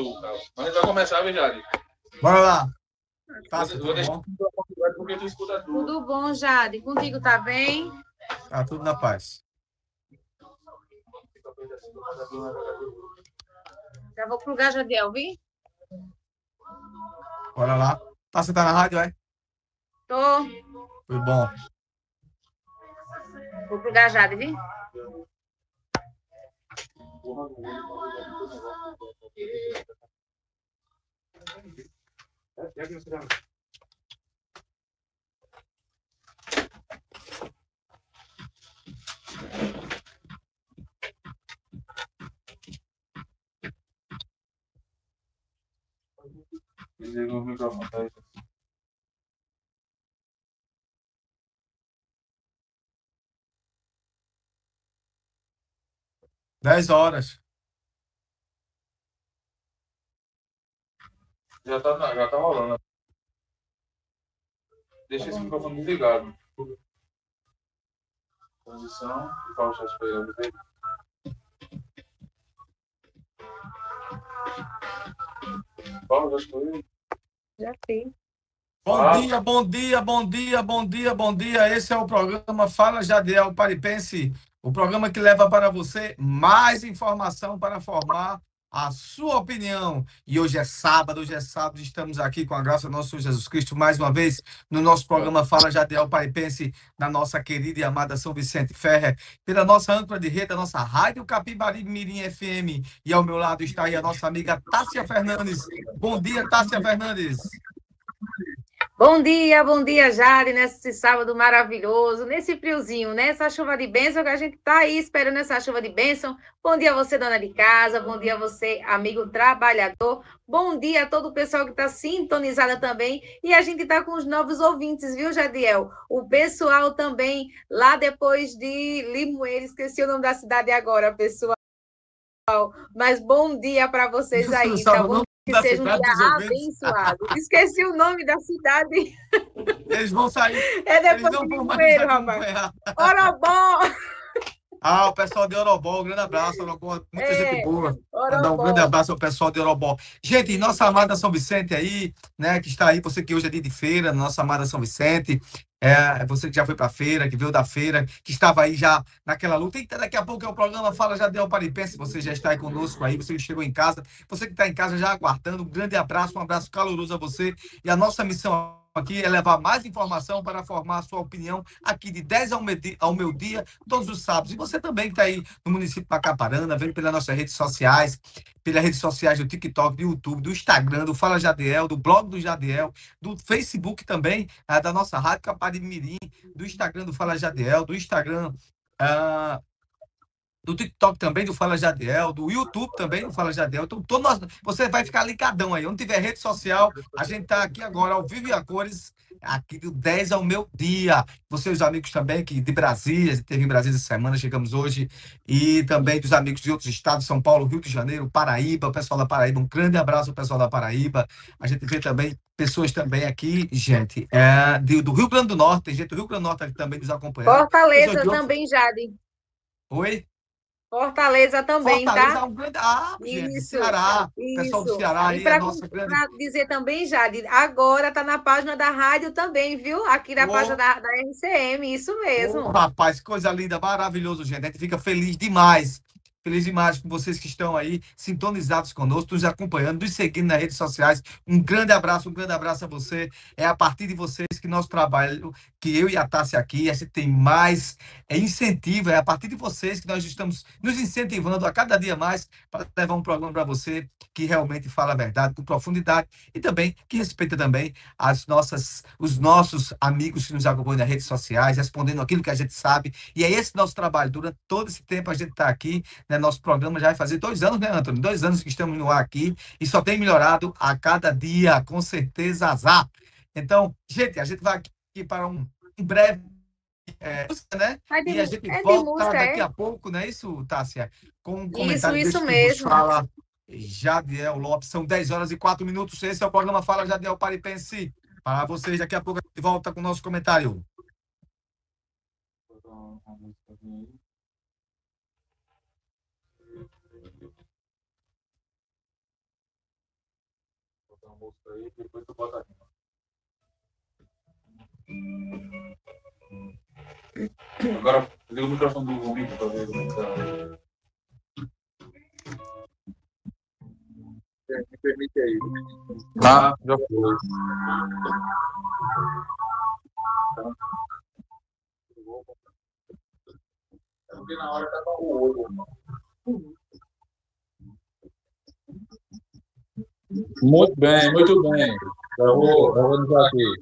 eu. Mas a gente vai começar, viu, Jade? Bora lá. Tá, vou, vou deixar porque tu escuta tudo. Tudo bom, Jade? Contigo tá bem? Tá tudo na paz. Já vou plugar, Jadiel, vi? Bora lá. Tá, você tá na rádio, é? Tô. Foi bom. Vou plugar, Jade, vi? Я к нему сюда. Или его в микрофон ставится. 10 horas. Já tá, tá, já tá rolando. Deixa esse microfone desligado. Posição e pausa as pegadas já escolheu? Já fiz. Bom ah. dia, bom dia, bom dia, bom dia, bom dia. Esse é o programa Fala Jadiel Paripense o programa que leva para você mais informação para formar a sua opinião. E hoje é sábado, hoje é sábado, estamos aqui com a graça do nosso Jesus Cristo mais uma vez no nosso programa Fala Jadiel Paripense, na nossa querida e amada São Vicente Ferrer, pela nossa âncora de rede, a nossa Rádio Capibari Mirim FM. E ao meu lado está aí a nossa amiga Tássia Fernandes. Bom dia, Tássia Fernandes. Bom dia, bom dia, Jade, nesse sábado maravilhoso, nesse friozinho, né? Essa chuva de bênção que a gente tá aí esperando essa chuva de bênção. Bom dia a você, dona de casa, bom dia a você, amigo trabalhador. Bom dia a todo o pessoal que está sintonizada também. E a gente está com os novos ouvintes, viu, Jadiel? O pessoal também, lá depois de Limoeiro, esqueci o nome da cidade agora, pessoal. Mas bom dia para vocês aí, Sabe Que da seja um dia abençoado. Esqueci o nome da cidade. Eles vão sair. É depois Limoeiro, nos rapaz. Orobó! Ah, o pessoal de Orobó, um grande abraço. Orobó, muita É, gente boa. Mandar um Orobó. grande abraço ao pessoal de Orobó. Gente, nossa amada São Vicente aí, né, que está aí, você que hoje é dia de feira, nossa amada São Vicente, é, você que já foi para a feira, que veio da feira, que estava aí já naquela luta. Eita, daqui a pouco é o programa Fala Já Deu Paripense, você já está aí conosco aí, você que chegou em casa, você que está em casa já aguardando, um grande abraço, um abraço caloroso a você. E a nossa missão aqui é levar mais informação para formar a sua opinião aqui de 10 ao, ao meu dia, todos os sábados. E você também que está aí no município de Macaparana, vendo pelas nossas redes sociais, pelas redes sociais do TikTok, do YouTube, do Instagram, do Fala Jadiel, do blog do Jadiel, do Facebook também, ah, da nossa Rádio Capari Mirim, do Instagram do Fala Jadiel, do Instagram. ah, do TikTok também, do Fala Jadiel, do YouTube também, do Fala Jadiel. Então, todo nós, você vai ficar ligadão aí. Onde tiver rede social, a gente está aqui agora, ao vivo e a cores, aqui do 10 ao meu dia. Você e os amigos também, que de Brasília, a gente teve em Brasília essa semana, chegamos hoje, e também dos amigos de outros estados, São Paulo, Rio de Janeiro, Paraíba, o pessoal da Paraíba, um grande abraço ao pessoal da Paraíba. A gente vê também pessoas também aqui, gente, é, do Rio Grande do Norte, tem gente do Rio Grande do Norte também nos acompanhando. Fortaleza também, Jade. Oi? Fortaleza também, Fortaleza tá? é um grande. Ah, gente, Isso, Ceará. O pessoal do isso. Ceará aí E é nossa grande. dizer também, Jade, agora tá na página da rádio também, viu? Aqui na página da, da RCM, isso mesmo. Rapaz, coisa linda, maravilhoso, gente. A gente fica feliz demais. Feliz demais com vocês que estão aí sintonizados conosco, nos acompanhando, nos seguindo nas redes sociais. Um grande abraço, um grande abraço a você. É a partir de vocês que nosso trabalho, que eu e a Tássia aqui, a gente tem mais é, incentivo. É a partir de vocês que nós estamos nos incentivando a cada dia mais para levar um programa para você que realmente fala a verdade com profundidade e também que respeita também as nossas, os nossos amigos que nos acompanham nas redes sociais, respondendo aquilo que a gente sabe. E é esse nosso trabalho. Durante todo esse tempo a gente está aqui, né? Nosso programa já vai fazer dois anos, né, Antônio? Dois anos que estamos no ar aqui e só tem melhorado a cada dia, com certeza, azar. Então, gente, a gente vai aqui para um, um breve. É, né? É de, E a gente é volta música, daqui é? a pouco, não é isso, Tássia? Com um comentário isso vos mesmo. fala Jadiel Lopes. São 10 horas e 4 minutos. Esse é o programa Fala Jadiel Paripense. Para vocês, daqui a pouco a gente volta com o nosso comentário. Música aí, depois tu bota aqui. Agora, liga o microfone do Vitor para ver como é que tá. Me permite aí. Ah, já foi. Porque na hora tava o olho. Muito bem, muito bem. Eu vou, anunciar aqui.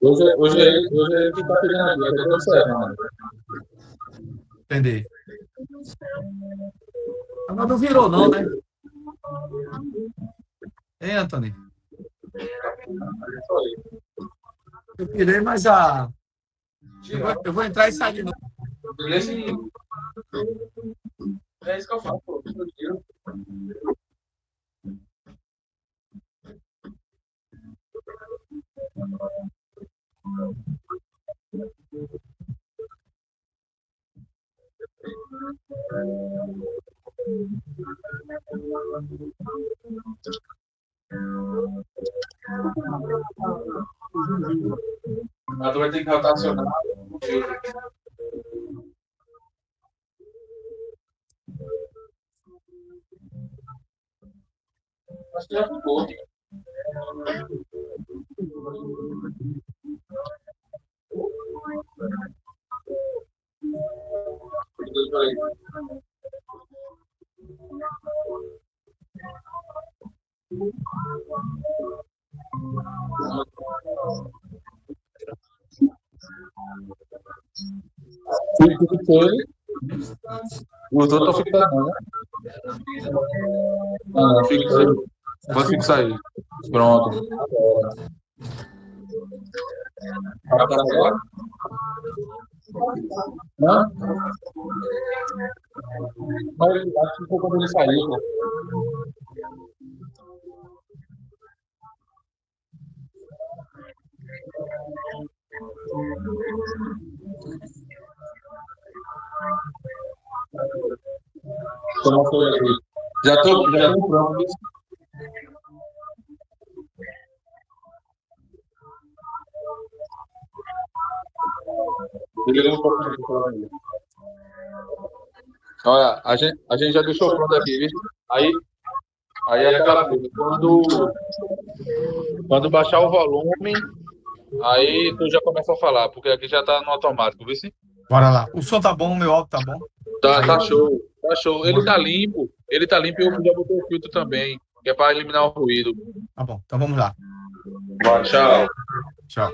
Hoje, hoje, é hoje é ele que tá pegando aqui, é tudo certo, mano. Entendi. Mas não virou, não, né? Hein, Antônio? Eu virei, mas a. Eu vou, eu vou entrar e sair de novo. Beleza? É isso que eu falo, pô. Tu vai ter que rotacionar o já ficou. Fico que foi. Os outros estão fixando, né? Ah, fixa aí. Pode fixar aí. Pronto. Vai para agora? Hã? Mas acho que foi quando ele saiu. Toma aqui. Já tô, já tô pronto. Beleza, um pouquinho falando aí. Olha, a gente, a gente já deixou pronto aqui, viu? Aí, aí é aquela coisa, quando, quando baixar o volume, aí tu já começa a falar, porque aqui já tá no automático, viu? sim? Bora lá. O som tá bom, o meu áudio tá bom. Tá, tá show, tá show. Ele tá limpo, ele tá limpo e eu já botei o filtro também, que é para eliminar o ruído. Tá bom, então vamos lá. Tchau. Tchau.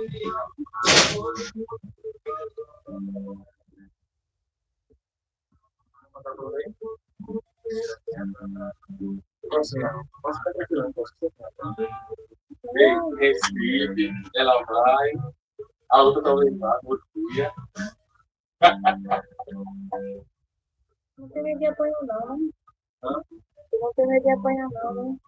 Ó, posso ficar tranquilo, não posso ficar Recife, ela vai, a outra talvez vá, no outro dia. Não tem medo de apanhar, não, né? Hã? Não tem medo de apanhar, não, né?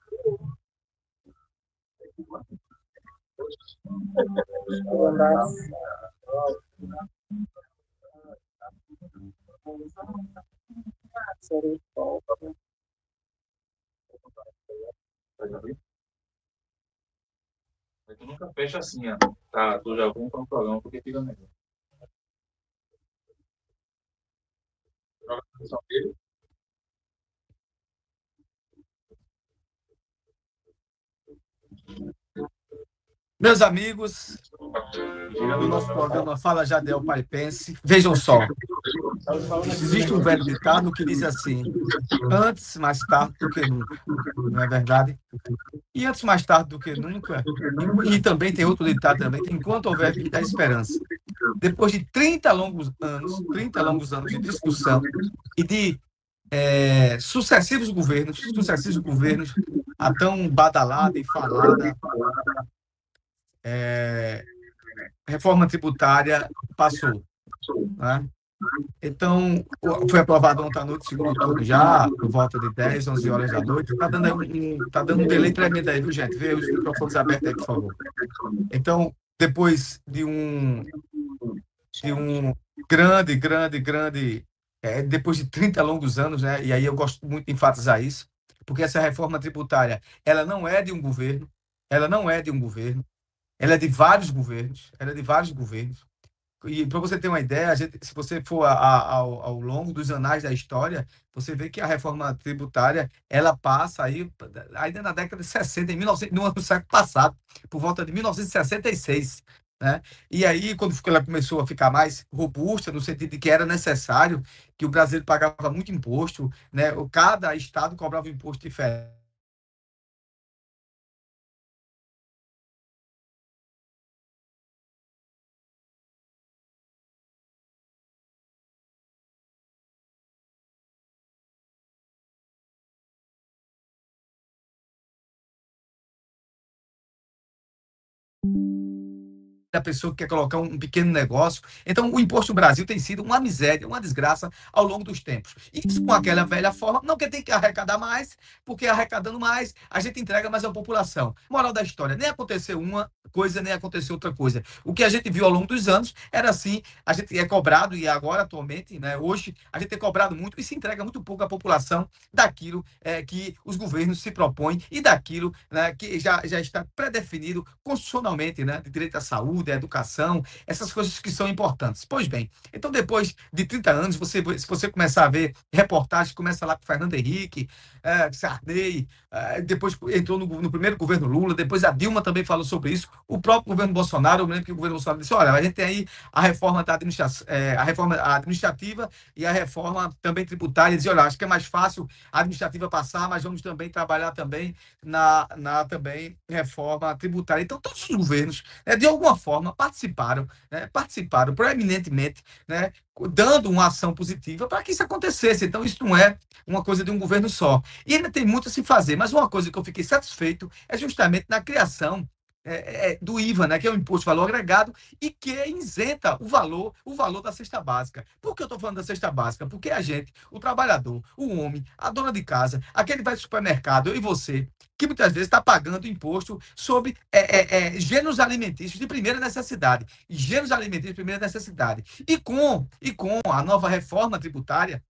Mas tu nunca fecha assim, ó. Tá, tu já compra um programa porque fica melhor. Joga a função dele. Meus amigos, no nosso programa Fala Jadel Pai Pense, vejam só. Existe um velho ditado que diz assim: antes mais tarde do que nunca. Não é verdade? E antes mais tarde do que nunca, e, também tem outro ditado também, enquanto houver vida, há esperança. Depois de 30 longos anos, 30 longos anos de discussão e de eh, sucessivos governos, sucessivos governos, a tão badalada e falada é, reforma tributária passou. Né? Então, foi aprovado ontem à noite, segundo turno já, por volta de 10, 11 horas da noite. Está dando, um, tá dando um delay tremendo aí, viu, gente? Vê os microfones abertos aí, por favor. Então, depois de um, de um grande, grande, grande é, depois de 30 longos anos, né? E aí eu gosto muito de enfatizar isso, porque essa reforma tributária, ela não é de um governo, ela não é de um governo, ela é de vários governos, ela é de vários governos. E para você ter uma ideia, gente, se você for a, a, ao, ao, longo dos anais da história, você vê que a reforma tributária ela passa aí ainda na década de 60, em 1900, no século passado, por volta de 1966. Né? E aí, quando ela começou a ficar mais robusta, no sentido de que era necessário, que o Brasil pagava muito imposto, né? cada estado cobrava imposto diferente da pessoa que quer colocar um pequeno negócio. Então, o imposto no Brasil tem sido uma miséria, uma desgraça ao longo dos tempos. Isso com aquela velha forma, não que tem que arrecadar mais, porque arrecadando mais, a gente entrega mais à população. Moral da história, nem aconteceu uma coisa, nem aconteceu outra coisa. O que a gente viu ao longo dos anos era assim, a gente é cobrado, e agora, atualmente, né, hoje, a gente é cobrado muito e se entrega muito pouco à população daquilo é, que os governos se propõem e daquilo né, que já, já está predefinido constitucionalmente, né, de direito à saúde, saúde, a educação, essas coisas que são importantes. Pois bem, então depois de 30 anos, você, se você começar a ver reportagens, começa lá com Fernando Henrique, é, Sarney, é, depois entrou no, no, primeiro governo Lula, depois a Dilma também falou sobre isso, o próprio governo Bolsonaro, eu me lembro que o governo Bolsonaro disse, olha, a gente tem aí a reforma, da administração, é, a reforma administrativa e a reforma também tributária, dizer, olha, acho que é mais fácil a administrativa passar, mas vamos também trabalhar também na, na também reforma tributária. Então, todos os governos, né, de alguma forma, forma, participaram, né, participaram proeminentemente, né, dando uma ação positiva para que isso acontecesse. Então, isso não é uma coisa de um governo só. E ainda tem muito a se fazer, mas uma coisa que eu fiquei satisfeito é justamente na criação é, é, do IVA, né, que é o imposto de valor agregado, e que isenta o valor, o valor da cesta básica. Por que eu estou falando da cesta básica? Porque a gente, o trabalhador, o homem, a dona de casa, aquele que vai ao supermercado, eu e você, que muitas vezes está pagando imposto sobre é, é, é, gêneros alimentícios de primeira necessidade. Gêneros alimentícios de primeira necessidade. E com, e com a nova reforma tributária,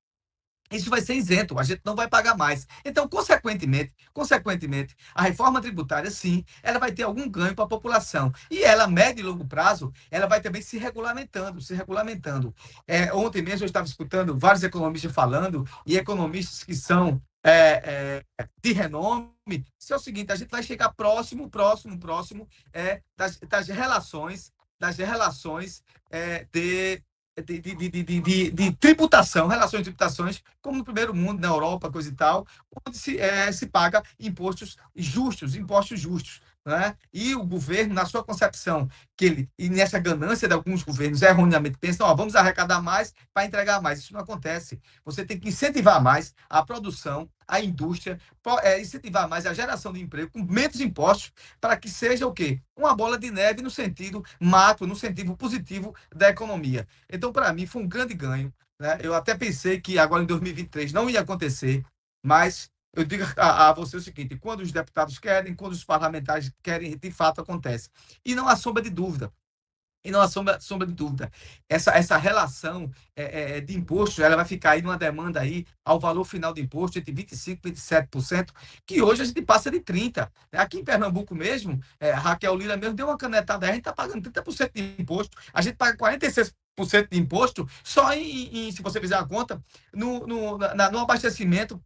isso vai ser isento, a gente não vai pagar mais. Então, consequentemente, consequentemente, a reforma tributária, sim, ela vai ter algum ganho para a população. E ela, médio e longo prazo, ela vai também se regulamentando, se regulamentando. É, ontem mesmo eu estava escutando vários economistas falando, e economistas que são é, é, de renome, se é o seguinte, a gente vai chegar próximo, próximo, próximo é, das, das relações, das relações é, de de, de, de, de, tributação, relações de tributações, como no primeiro mundo, na Europa, coisa e tal, onde se, é, se paga impostos justos, impostos justos. Né? E o governo, na sua concepção, que ele, e nessa ganância de alguns governos, erroneamente pensam, ó, vamos arrecadar mais para entregar mais. Isso não acontece. Você tem que incentivar mais a produção, a indústria, é, incentivar mais a geração de emprego com menos impostos, para que seja o quê? Uma bola de neve no sentido macro, no sentido positivo da economia. Então, para mim, foi um grande ganho. Né? Eu até pensei que agora em 2023 não ia acontecer, mas eu digo a, a, você o seguinte: quando os deputados querem, quando os parlamentares querem, de fato acontece. E não há sombra de dúvida. E não há sombra, sombra de dúvida. Essa, essa relação é, é, de imposto, ela vai ficar aí numa demanda aí ao valor final de imposto entre 25% e 27%, que hoje a gente passa de 30%. Aqui em Pernambuco mesmo, é, Raquel Lira mesmo deu uma canetada, a gente está pagando 30% de imposto, a gente paga 46% de imposto só em, em, se você fizer a conta, no, no, na, no abastecimento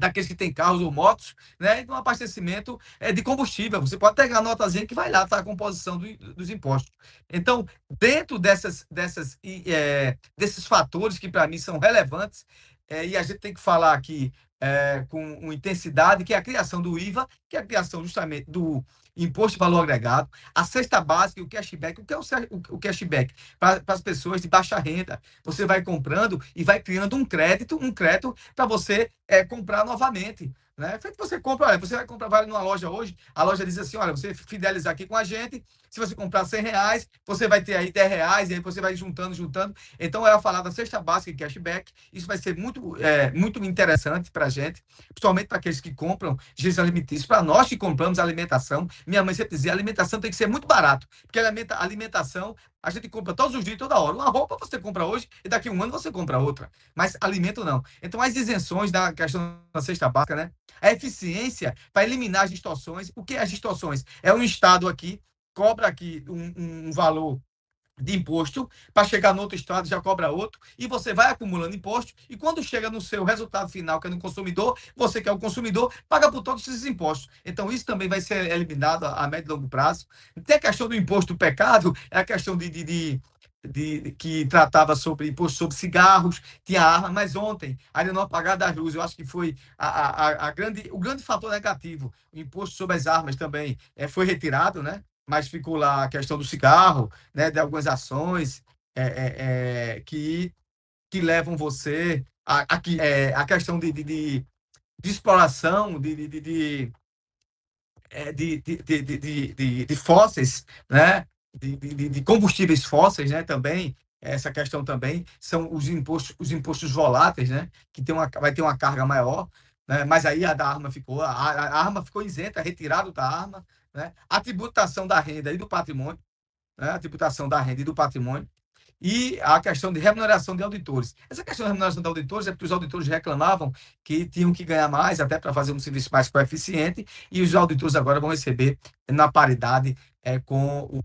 daqueles que têm carros ou motos, né, e um abastecimento é, de combustível. Você pode pegar a notazinha que vai lá, tá a composição do, dos impostos. Então, dentro dessas, dessas, é, desses fatores que para mim são relevantes, é, e a gente tem que falar aqui é, com intensidade, que é a criação do IVA, que é a criação justamente do imposto de valor agregado, a cesta básica e o cashback. O que é o, cashback? Para as pessoas de baixa renda. Você vai comprando e vai criando um crédito, um crédito para você é, comprar novamente. Né? Feito você compra, olha, você vai comprar, vai numa loja hoje, a loja diz assim, olha, você fidelizar aqui com a gente, se você comprar 100 reais, você vai ter aí 10 reais, e aí você vai juntando, juntando. Então, ela falar da cesta básica e cashback, isso vai ser muito, é, muito interessante para a gente, principalmente para aqueles que compram gêneros alimentícios, para nós que compramos alimentação. Minha mãe sempre dizia, alimentação tem que ser muito barato, porque alimentação A gente compra todos os dias, toda hora. Uma roupa você compra hoje e daqui a um ano você compra outra. Mas alimento não. Então, as isenções da questão da cesta básica, né? A eficiência para eliminar as distorções. O que é as distorções? É um Estado aqui, cobra aqui um, um valor de imposto, para chegar no outro estado já cobra outro, e você vai acumulando imposto, e quando chega no seu resultado final, que é no consumidor, você que é o consumidor, paga por todos esses impostos. Então, isso também vai ser eliminado a médio e longo prazo. Tem a questão do imposto do pecado, é a questão de, de, de de, que tratava sobre imposto sobre cigarros, tinha arma, mas ontem, a não pagar das luzes, eu acho que foi a, a, a, grande, o grande fator negativo. O imposto sobre as armas também é, foi retirado, né? Mas ficou lá a questão do cigarro, né, de algumas ações é, é, é, que, que levam você a, a, é, a questão de, de, de, de exploração de, de, de, de, é, de, de, de, de, fósseis, né, de, de, de combustíveis fósseis, né, também essa questão também são os impostos, os impostos voláteis, né, que tem uma, vai ter uma carga maior, né, mas aí a da arma ficou, a, a arma ficou isenta, retirado da arma, né? a tributação da renda e do patrimônio, né? a tributação da renda e do patrimônio, e a questão de remuneração de auditores. Essa questão de remuneração de auditores é porque os auditores reclamavam que tinham que ganhar mais, até para fazer um serviço mais coeficiente, e os auditores agora vão receber na paridade é, com o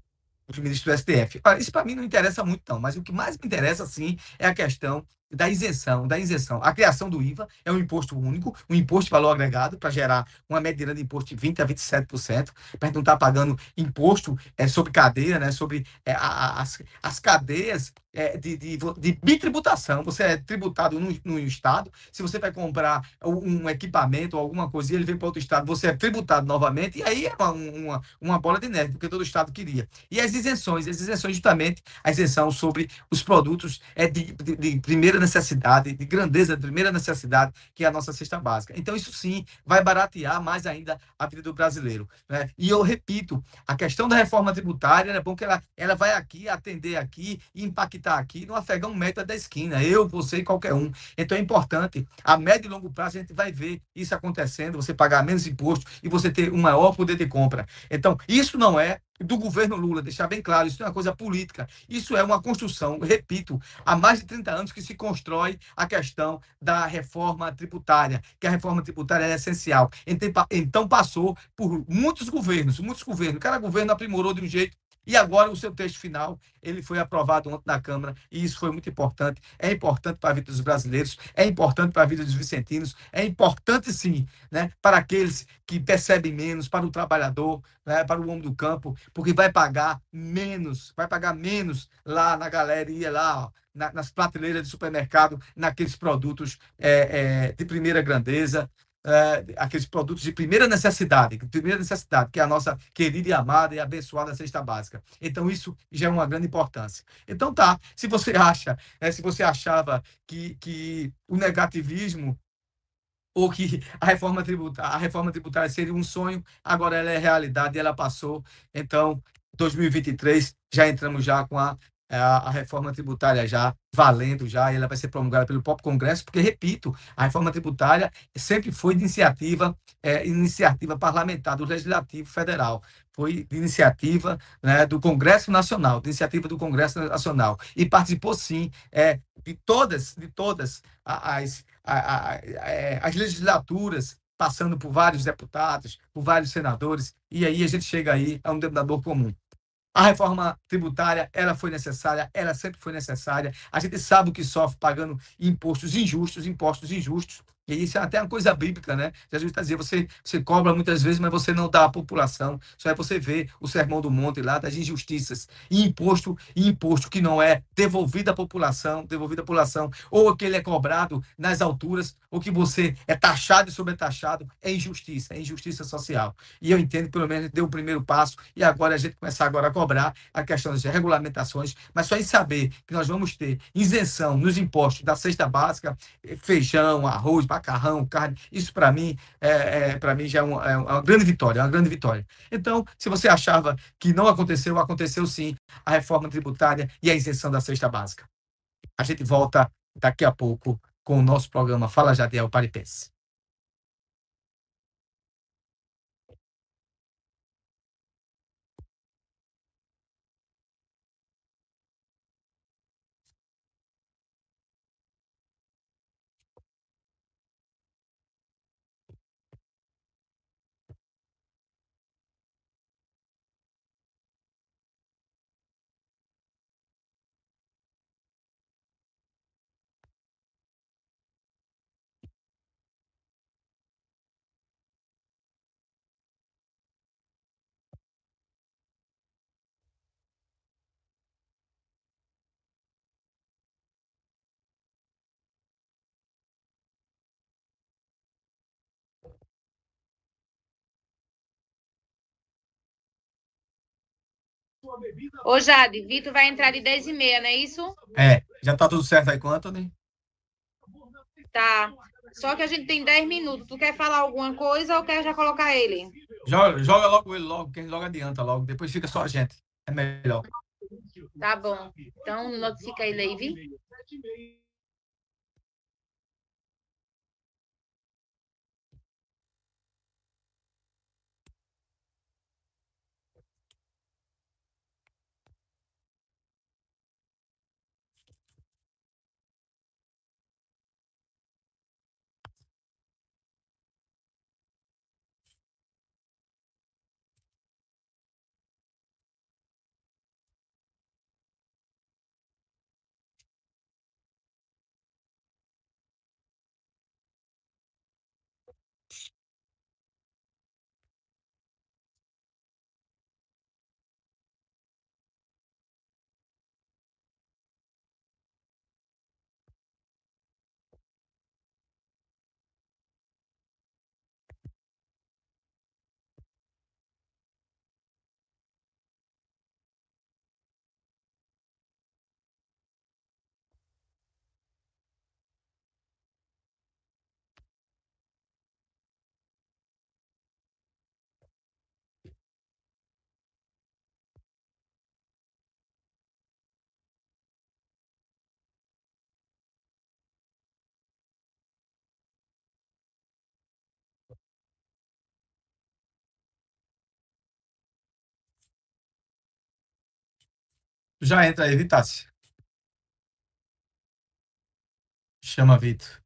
os ministros do STF. Isso para mim não interessa muito, não, mas o que mais me interessa, sim, é a questão da isenção, da isenção. A criação do IVA é um imposto único, um imposto de valor agregado para gerar uma medida de imposto de 20 a 27%, para não estar tá pagando imposto é, sobre cadeia, né, sobre é, as, as cadeias é, de, de, de, bitributação. Você é tributado no, no, estado. Se você vai comprar um equipamento ou alguma coisa e ele vem para outro estado, você é tributado novamente. E aí é uma, uma, uma bola de neve, porque todo estado queria. E as isenções, as isenções justamente a isenção sobre os produtos é, de, de, de primeira necessidade, de grandeza de primeira necessidade, que é a nossa cesta básica. Então, isso sim vai baratear mais ainda a vida do brasileiro. Né? E eu repito, a questão da reforma tributária é bom que ela, ela vai aqui atender aqui e impactar está aqui no afegão meta da esquina, eu, você e qualquer um. Então é importante, a médio e longo prazo a gente vai ver isso acontecendo, você pagar menos imposto e você ter um maior poder de compra. Então, isso não é do governo Lula, deixar bem claro, isso não é uma coisa política, isso é uma construção, repito, há mais de 30 anos que se constrói a questão da reforma tributária, que a reforma tributária é essencial. Então passou por muitos governos, muitos governos, cada governo aprimorou de um jeito e agora o seu texto final, ele foi aprovado ontem na Câmara, e isso foi muito importante. É importante para a vida dos brasileiros, é importante para a vida dos vicentinos, é importante sim, né, para aqueles que percebem menos, para o trabalhador, né, para o homem do campo, porque vai pagar menos, vai pagar menos lá na galeria, lá, ó, na, nas prateleiras de supermercado, naqueles produtos é, é, de primeira grandeza, uh, aqueles produtos de primeira necessidade, primeira necessidade, que é a nossa querida e amada e abençoada cesta básica. Então, isso já é uma grande importância. Então, tá, se você acha, né, se você achava que, que o negativismo ou que a reforma tributária, a reforma tributária seria um sonho, agora ela é realidade, ela passou. Então, 2023 já entramos já com a é a, reforma tributária já valendo já, ela vai ser promulgada pelo próprio Congresso, porque, repito, a reforma tributária sempre foi de iniciativa, é, iniciativa parlamentar do Legislativo Federal, foi de iniciativa né, do Congresso Nacional, de iniciativa do Congresso Nacional, e participou, sim, é, de todas, de todas as, as, é, as legislaturas, passando por vários deputados, por vários senadores, e aí a gente chega aí a um denominador comum. A reforma tributária, ela foi necessária, ela sempre foi necessária. A gente sabe o que sofre pagando impostos injustos, impostos injustos. E isso é até uma coisa bíblica, né? Jesus está dizendo, você, você cobra muitas vezes, mas você não dá à população. Só é você ver o sermão do monte lá das injustiças. E imposto, e imposto que não é devolvido à população, devolvido à população, ou que ele é cobrado nas alturas, ou que você é taxado e sobretaxado, é injustiça, é injustiça social. E eu entendo pelo menos deu o primeiro passo, e agora a gente começar agora a cobrar a questão das regulamentações, mas só em saber que nós vamos ter isenção nos impostos da cesta básica, feijão, arroz, macarrão, carne. Isso para mim é, é para mim já é uma, é uma, grande vitória, é uma grande vitória. Então, se você achava que não aconteceu, aconteceu sim a reforma tributária e a isenção da cesta básica. A gente volta daqui a pouco com o nosso programa Fala Jadiel Paripense. Ô, Jade, Vitor vai entrar de 10 e meia, não é isso? É, já tá tudo certo aí com o Anthony? Tá. Só que a gente tem 10 minutos. Tu quer falar alguma coisa ou quer já colocar ele? Joga, joga logo ele logo, quem logo adianta logo, depois fica só a gente. É melhor. Tá bom. Então, notifica aí, Leive. Já entra aí, Vitácia. Chama Vitor.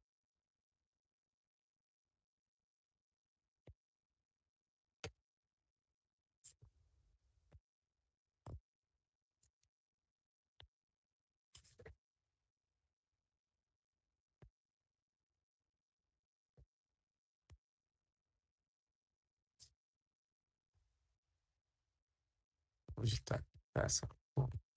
Hoje tá essa. porra.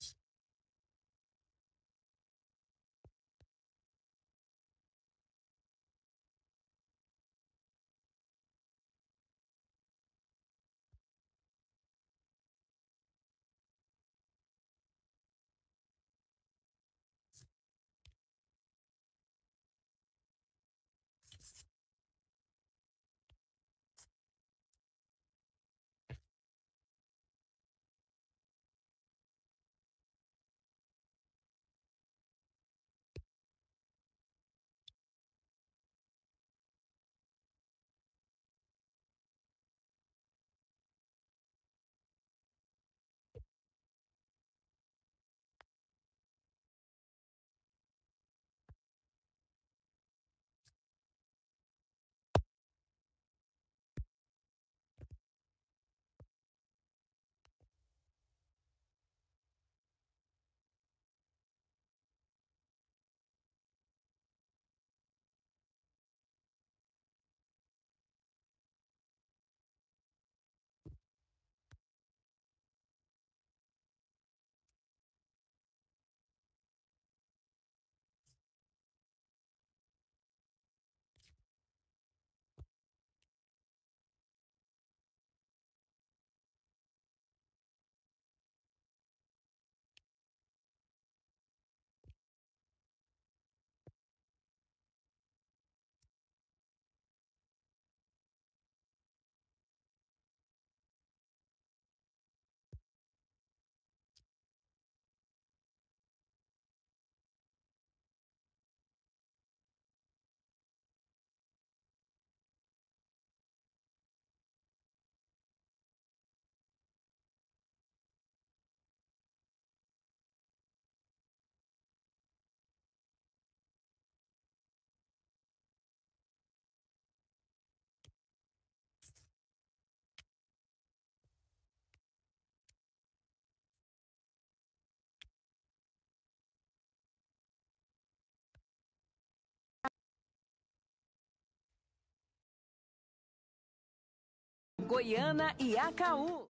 Goiânia e Acaú.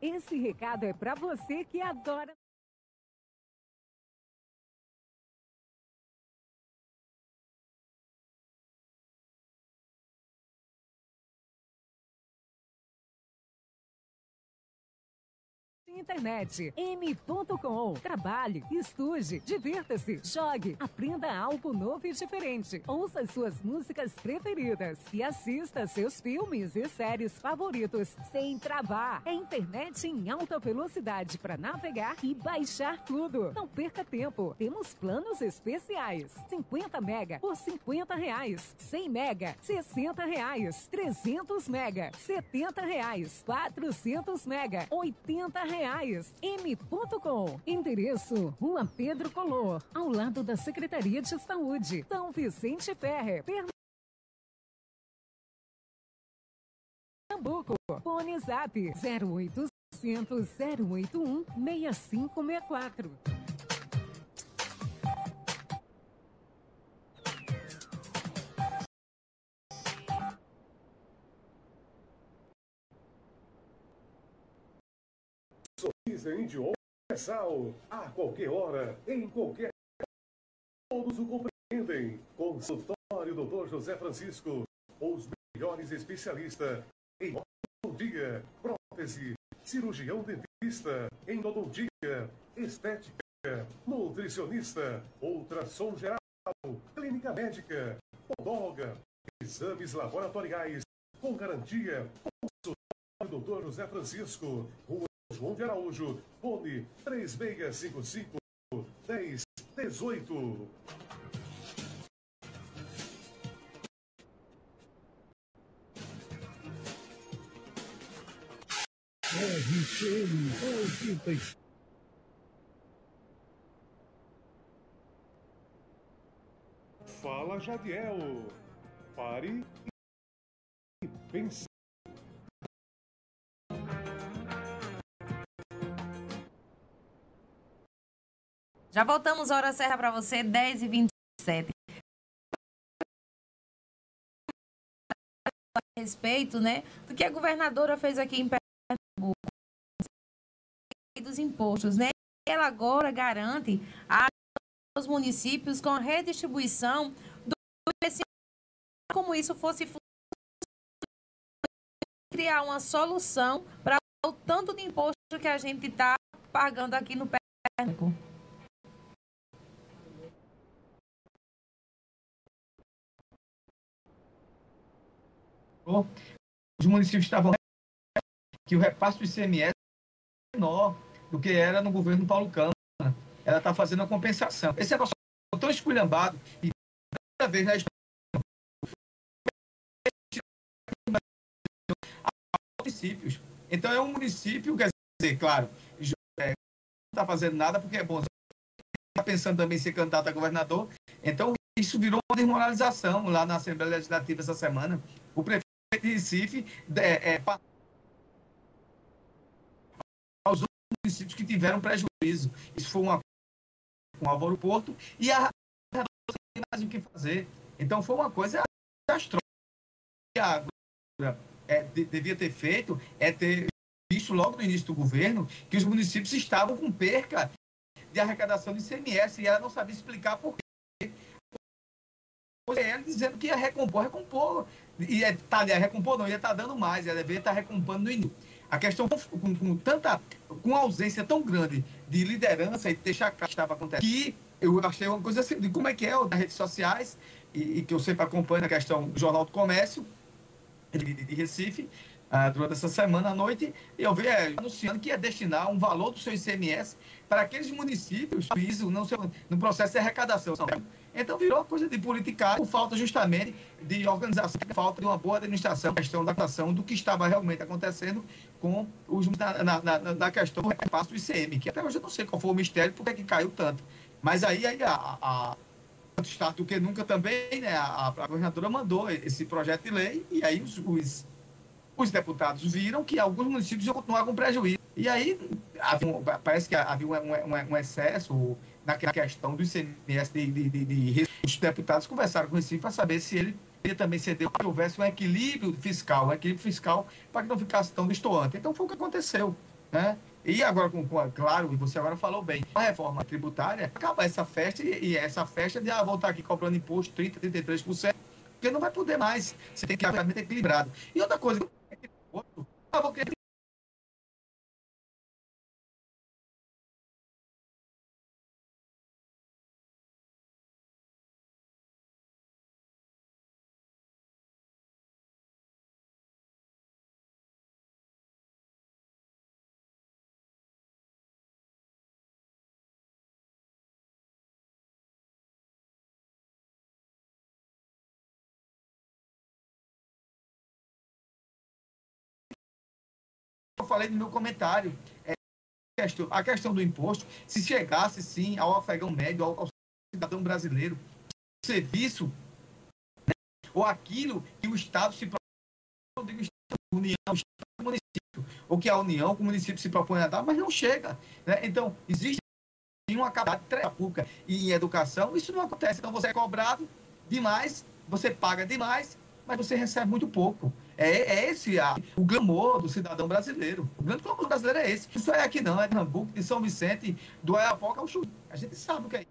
Esse recado é para você que adora. Internet m.com. Trabalhe, estude, divirta-se, jogue, aprenda algo novo e diferente. Ouça suas músicas preferidas e assista seus filmes e séries favoritos sem travar. É internet em alta velocidade para navegar e baixar tudo. Não perca tempo. Temos planos especiais: 50 mega por 50 reais, 100 mega 60 reais, 300 mega 70 reais, 400 mega 80 reais reais. M.com. Endereço: Rua Pedro Color, ao lado da Secretaria de Saúde. São Vicente Ferre. Pernambuco. Fone Zap 0800 081 6564. Dizem de Universal, a qualquer hora, em qualquer todos o compreendem. Consultório Dr. José Francisco, os melhores especialistas em odontia, prótese, cirurgião dentista, endodontia, estética, nutricionista, ultrassom geral, clínica médica, podóloga, exames laboratoriais, com garantia. Consultório Dr. José Francisco, Rua João de Araújo, fone 3655 1018. RCN 80. Fala Jadiel. Pare e pense. Já voltamos, Hora Serra, para você, 10 e 27. A respeito, né, do que a governadora fez aqui em Pernambuco, dos impostos, né? Ela agora garante aos municípios com a redistribuição do como isso fosse criar uma solução para o tanto de imposto que a gente está pagando aqui no Pernambuco. Os municípios estavam que o repasse do ICMS é menor do que era no governo Paulo Câmara. Ela está fazendo a compensação. Esse negócio é tão esculhambado e cada vez na municípios. Então é um município, quer dizer, claro, é, não está fazendo nada porque é bom. Está pensando também em ser candidato a governador. Então isso virou uma desmoralização lá na Assembleia Legislativa essa semana. O prefeito Recife é, é, aos municípios que tiveram prejuízo. Isso foi uma com um Álvaro Porto e a mais o que fazer. Então foi uma coisa desastrosa. A é, de, devia ter feito é ter visto logo no início do governo que os municípios estavam com perca de arrecadação de ICMS e ela não sabia explicar por quê. Ela dizendo que ia recompor, recompor ia tá, ia recompor, não, ia estar tá dando mais, ela deveria estar tá recompondo no início. A questão com, com, tanta, com ausência tão grande de liderança e deixar claro que estava acontecendo, que eu achei uma coisa assim, de como é que é, das redes sociais, e, e, que eu sempre acompanho a questão do Jornal do Comércio, de, de Recife, uh, durante essa semana à noite, eu vi é, anunciando que ia destinar um valor do seu ICMS para aqueles municípios, não no processo de arrecadação. Então virou uma coisa de politicagem, por falta justamente de organização, falta de uma boa administração, questão da ação do que estava realmente acontecendo com os na, na, na questão do repasse do ICM, que até hoje eu não sei qual foi o mistério, porque é que caiu tanto. Mas aí, aí a, a, a do que nunca também, né, a, a governadora mandou esse projeto de lei, e aí os, os, os deputados viram que alguns municípios iam continuar com prejuízo. E aí havia, parece que havia um, um, um excesso naquela questão do ICMS de, de, de, de, os deputados conversaram com o para saber se ele ia também ceder que houvesse um equilíbrio fiscal, um equilíbrio fiscal para que não ficasse tão destoante. Então foi o que aconteceu. Né? E agora, com, com, claro, você agora falou bem, a reforma tributária acaba essa festa e, e essa festa de ah, voltar aqui cobrando imposto 30%, 33%, porque não vai poder mais. Você tem que ter equilibrado. E outra coisa, ah, vou falei no meu comentário. É, a questão do imposto, se chegasse sim ao afegão médio, ao, ao cidadão brasileiro, serviço, né, ou aquilo que o Estado se propõe, União, Estado, município, ou que a União, o município se propõe a dar, mas não chega. Né? Então, existe uma capacidade pública e em educação, isso não acontece. Então, você é cobrado demais, você paga demais, mas você recebe muito pouco. É, é esse a, o glamour do cidadão brasileiro. O grande glamour brasileiro é esse. Isso é aqui não, é de de São Vicente, do Oiapoca ao Chuí. A gente sabe o que é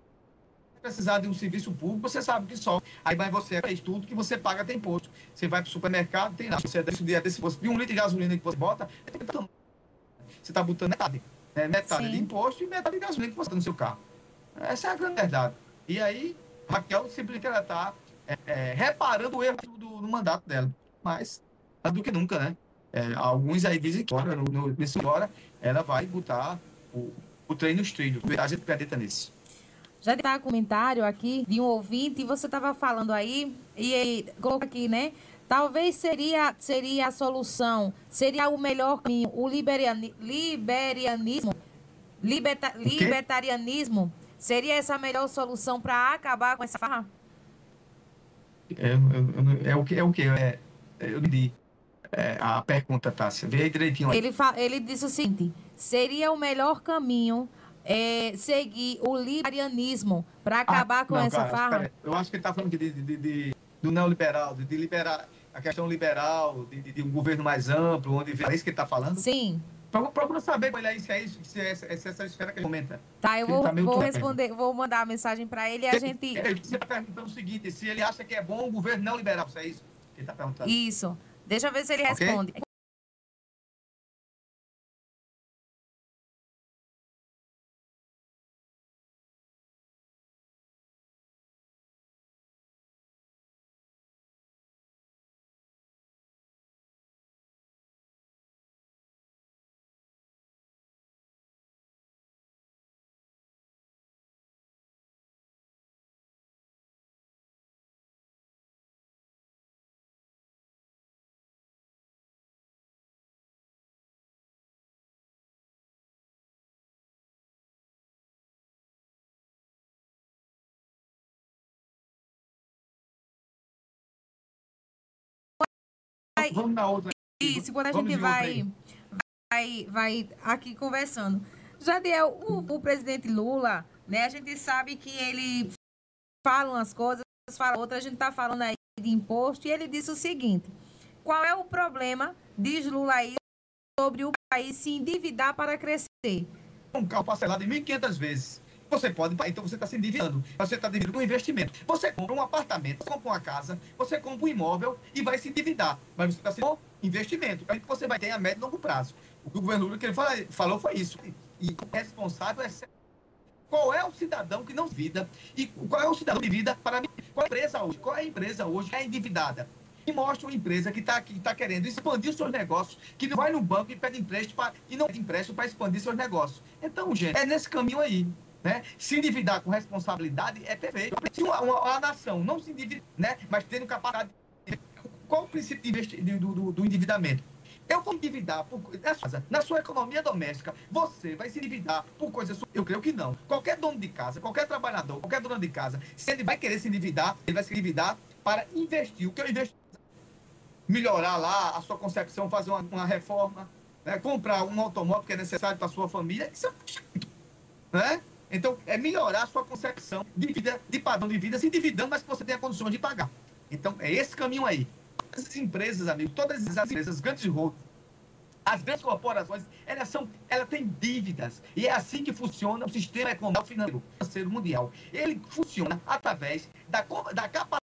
precisar de um serviço público, você sabe que só. Aí vai você faz tudo que você paga tem imposto. Você vai para o supermercado, tem lá. Você desse dia desse de um litro de gasolina que você bota, você está botando metade. Né? Metade Sim. de imposto e metade de gasolina que você está no seu carro. Essa é a grande verdade. E aí, Raquel simplesmente ela está é, é, reparando o erro do, do, mandato dela. Mas, do que nunca, né? É, alguns aí dizem que agora, no, no, nesse hora, ela vai botar o, o treino nos trilhos. A gente acredita nisso. Já está comentário aqui de um ouvinte, e você estava falando aí, e coloca aqui, né? Talvez seria, seria a solução, seria o melhor caminho, o liberiani, liberianismo, liberta, libertarianismo, seria essa a melhor solução para acabar com essa farra? É, é, é, o que? É o que? É, eu li é, a pergunta, Tássia. Vê aí direitinho. Aí. Ele, ele disse o seguinte: seria o melhor caminho é, seguir o liberalismo para ah, acabar ah, com não, essa cara, farra? Eu acho que ele está falando de, de, de, do neoliberal, de, de liberar a questão liberal, de, de, um governo mais amplo, onde é isso que ele está falando? Sim. Procura saber olha aí, se é isso, se é, se é essa esfera que ele comenta. Tá, eu vou, tá vou responder, vou mandar a mensagem para ele e a gente. Ele está perguntando o seguinte: se ele acha que é bom o governo não liberal, se é isso que ele está perguntando. Isso. Deixa eu ver se ele okay? responde. Vamos na outra. Isso, quando a gente vai, vai, vai aqui conversando. Jadiel, o, o presidente Lula, né, a gente sabe que ele fala umas coisas, fala outras, a gente está falando aí de imposto, e ele disse o seguinte: qual é o problema, diz Lula aí, sobre o país se endividar para crescer? Um carro parcelado em 1.500 vezes. Você pode, então você está se endividando. Você está endividando com investimento. Você compra um apartamento, você compra uma casa, você compra um imóvel e vai se endividar. Mas você está sendo investimento. Aí você vai ter a médio e longo prazo. O que o governo Lula que ele falou foi isso. E responsável é qual é o cidadão que não vida e qual é o cidadão de vida para mim? Qual é a empresa hoje? Qual é a empresa hoje que é endividada? E mostra uma empresa que está tá querendo expandir seus negócios, que não vai no banco e pede empréstimo pra, e não pede empréstimo para expandir seus negócios. Então, gente, é nesse caminho aí. Né? Se endividar com responsabilidade é perfeito. Se uma, uma, uma nação não se endividar, né? mas tendo capacidade. Qual o princípio do, do, do, endividamento? Eu vou endividar por, na sua economia doméstica. Você vai se endividar por coisas. Eu creio que não. Qualquer dono de casa, qualquer trabalhador, qualquer dona de casa, se ele vai querer se endividar, ele vai se endividar para investir. O que eu investo? Melhorar lá a sua concepção, fazer uma, uma reforma, né? comprar um automóvel que é necessário para a sua família. Isso é né? Então, é melhorar a sua concepção de vida, de padrão de vida, se endividando, mas que você tenha condições de pagar. Então, é esse caminho aí. Essas empresas, amigos, todas as empresas, grandes rolos, As grandes corporações, elas são, elas têm dívidas. E é assim que funciona o sistema econômico financeiro mundial. Ele funciona através da, da capacidade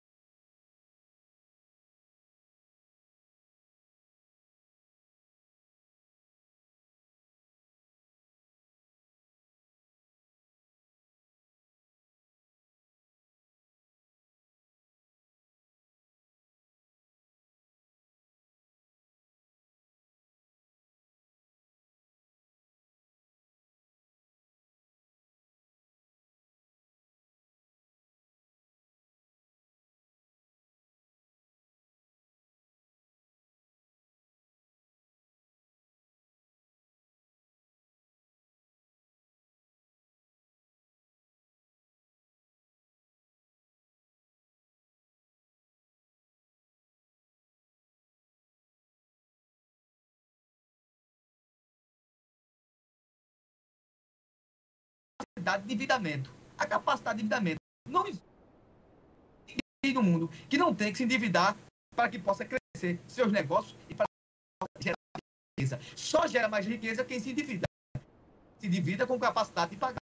capacidade de endividamento. A capacidade de endividamento. Não existe no mundo que não tem que se endividar para que possa crescer seus negócios e para gerar riqueza. Só gera mais riqueza quem se endivida. Se endivida com capacidade de pagar.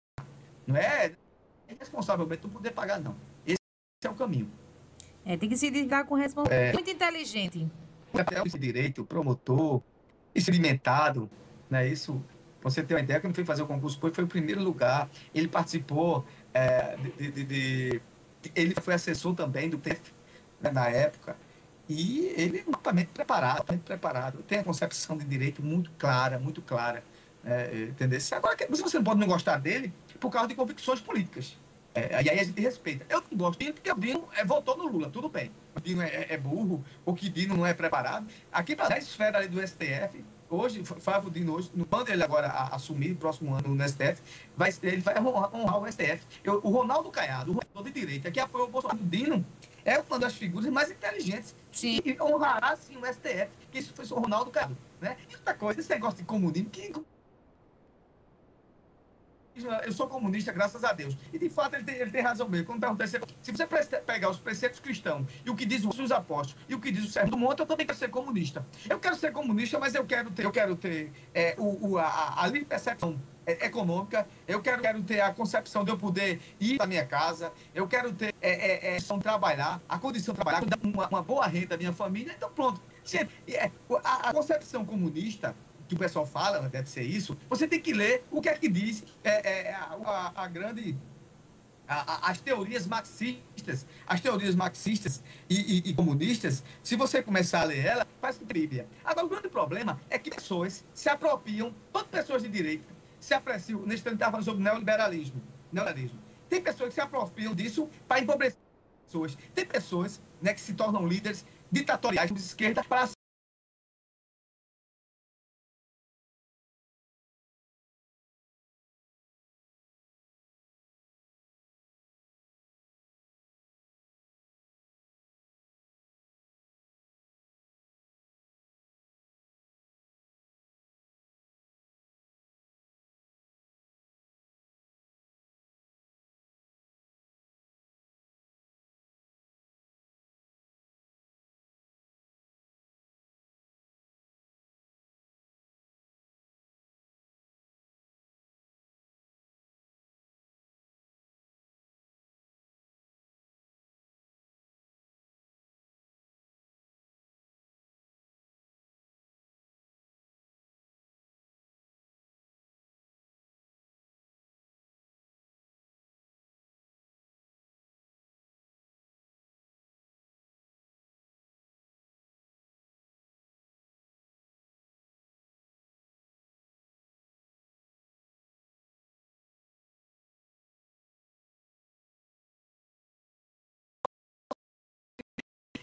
Não é responsavelmente não poder pagar, não. Esse é o caminho. É, tem que se endividar com responsabilidade. É, Muito inteligente. Até o direito, promotor, experimentado, né? Isso você tem uma ideia, quando foi fazer o concurso foi, foi o primeiro lugar. Ele participou é, de, de, de, Ele foi assessor também do TEF né, na época. E ele é totalmente preparado, totalmente preparado. Tem a concepção de direito muito clara, muito clara. É, entendeu? Agora, você não pode não gostar dele por causa de convicções políticas. É, e aí a gente respeita. Eu não gosto dele porque o Dino é, votou no Lula, tudo bem. O Dino é, é burro, ou que o Dino não é preparado. Aqui para a esfera ali do STF, hoje, Flávio Dino, hoje, quando ele agora assumir, próximo ano no STF, vai, ele vai honrar, honrar o STF. Eu, o Ronaldo Caiado, o Ronaldo de direita, que apoiou o Bolsonaro, Dino, é uma das figuras mais inteligentes sim. e honrará, sim, o STF, que isso foi o Ronaldo Caiado. Né? E outra coisa, esse negócio de comunismo, que eu sou comunista, graças a Deus. E de fato ele tem, ele tem razão mesmo. Quando pergunta se, você pegar os preceitos cristãos e o que diz os apóstolos e o que diz o Sérgio do Monte, eu também quero ser comunista. Eu quero ser comunista, mas eu quero ter, eu quero ter é, o, o, a, a livre percepção é, econômica, eu quero, quero ter a concepção de eu poder ir para minha casa, eu quero ter é, é, é, trabalhar, a condição de trabalhar, uma, uma boa renda à minha família, então pronto. É, a, a concepção comunista que o pessoal fala, né, deve ser isso, você tem que ler o que é que diz é, é, a, a, a grande as teorias marxistas, as teorias marxistas e, e, e, comunistas, se você começar a ler ela, faz Bíblia. Agora, o grande problema é que pessoas se apropriam, todas pessoas de direita se apreciam, nesse tempo estava falando sobre neoliberalismo, neoliberalismo. Tem pessoas que se apropriam disso para empobrecer pessoas. Tem pessoas né, que se tornam líderes ditatoriais de esquerda para